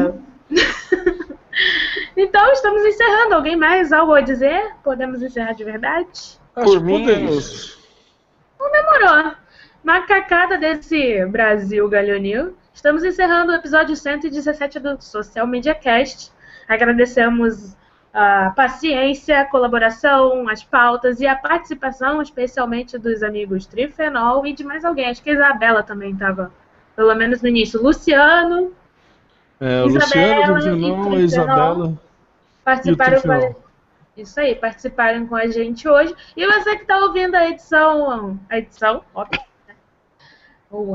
então, estamos encerrando. Alguém mais algo a dizer? Podemos encerrar de verdade? Por mim, podemos. Demorou. Macacada desse Brasil Galhonil. Estamos encerrando o episódio 117 do Social Media Cast. Agradecemos a paciência, a colaboração, as pautas e a participação, especialmente dos amigos Trifenol e de mais alguém. Acho que a Isabela também estava, pelo menos no início. Luciano É, Isabela Luciano, e. Isabela. participaram E com a... Isso aí, participaram com a gente hoje. E você que está ouvindo a edição, a edição, óbvio?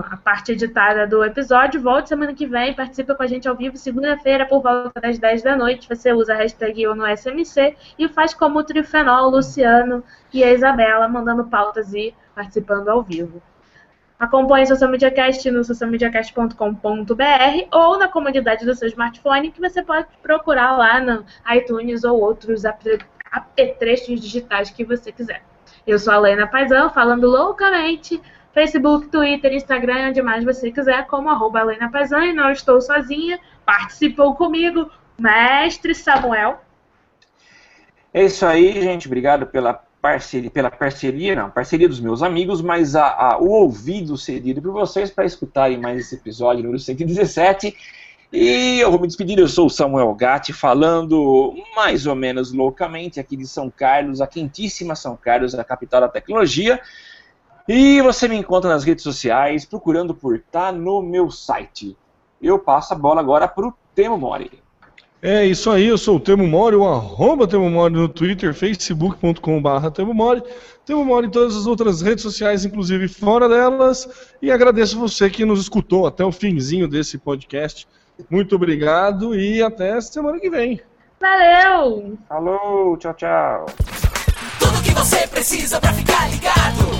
A parte editada do episódio. Volte semana que vem, participa com a gente ao vivo segunda-feira por volta das 10 da noite. Você usa a hashtag eu no SMC e faz como o Trifenol, o Luciano e a Isabela, mandando pautas e participando ao vivo. Acompanhe o Social Media Cast no socialmediacast.com.br ou na comunidade do seu smartphone, que você pode procurar lá no iTunes ou outros apetrechos digitais que você quiser. Eu sou a Lena Paisão, falando loucamente Facebook, Twitter, Instagram, onde mais você quiser, como arroba Helena Pazan, e não estou sozinha. Participou comigo, mestre Samuel. É isso aí, gente. Obrigado pela parceria, pela parceria, não, parceria dos meus amigos, mas a, a, o ouvido cedido por vocês para escutarem mais esse episódio número 117. E eu vou me despedir, eu sou o Samuel Gatti, falando mais ou menos loucamente aqui de São Carlos, a quentíssima São Carlos, a capital da tecnologia. E você me encontra nas redes sociais procurando por Tá no meu site. Eu passo a bola agora para o Temo Mori. É isso aí, eu sou o Temo Mori, o arroba Temo Mori no Twitter, facebook.com.br Temo Mori. Temo Mori em todas as outras redes sociais, inclusive fora delas. E agradeço você que nos escutou até o finzinho desse podcast. Muito obrigado e até semana que vem. Valeu! Falou, tchau, tchau. Tudo que você precisa para ficar ligado.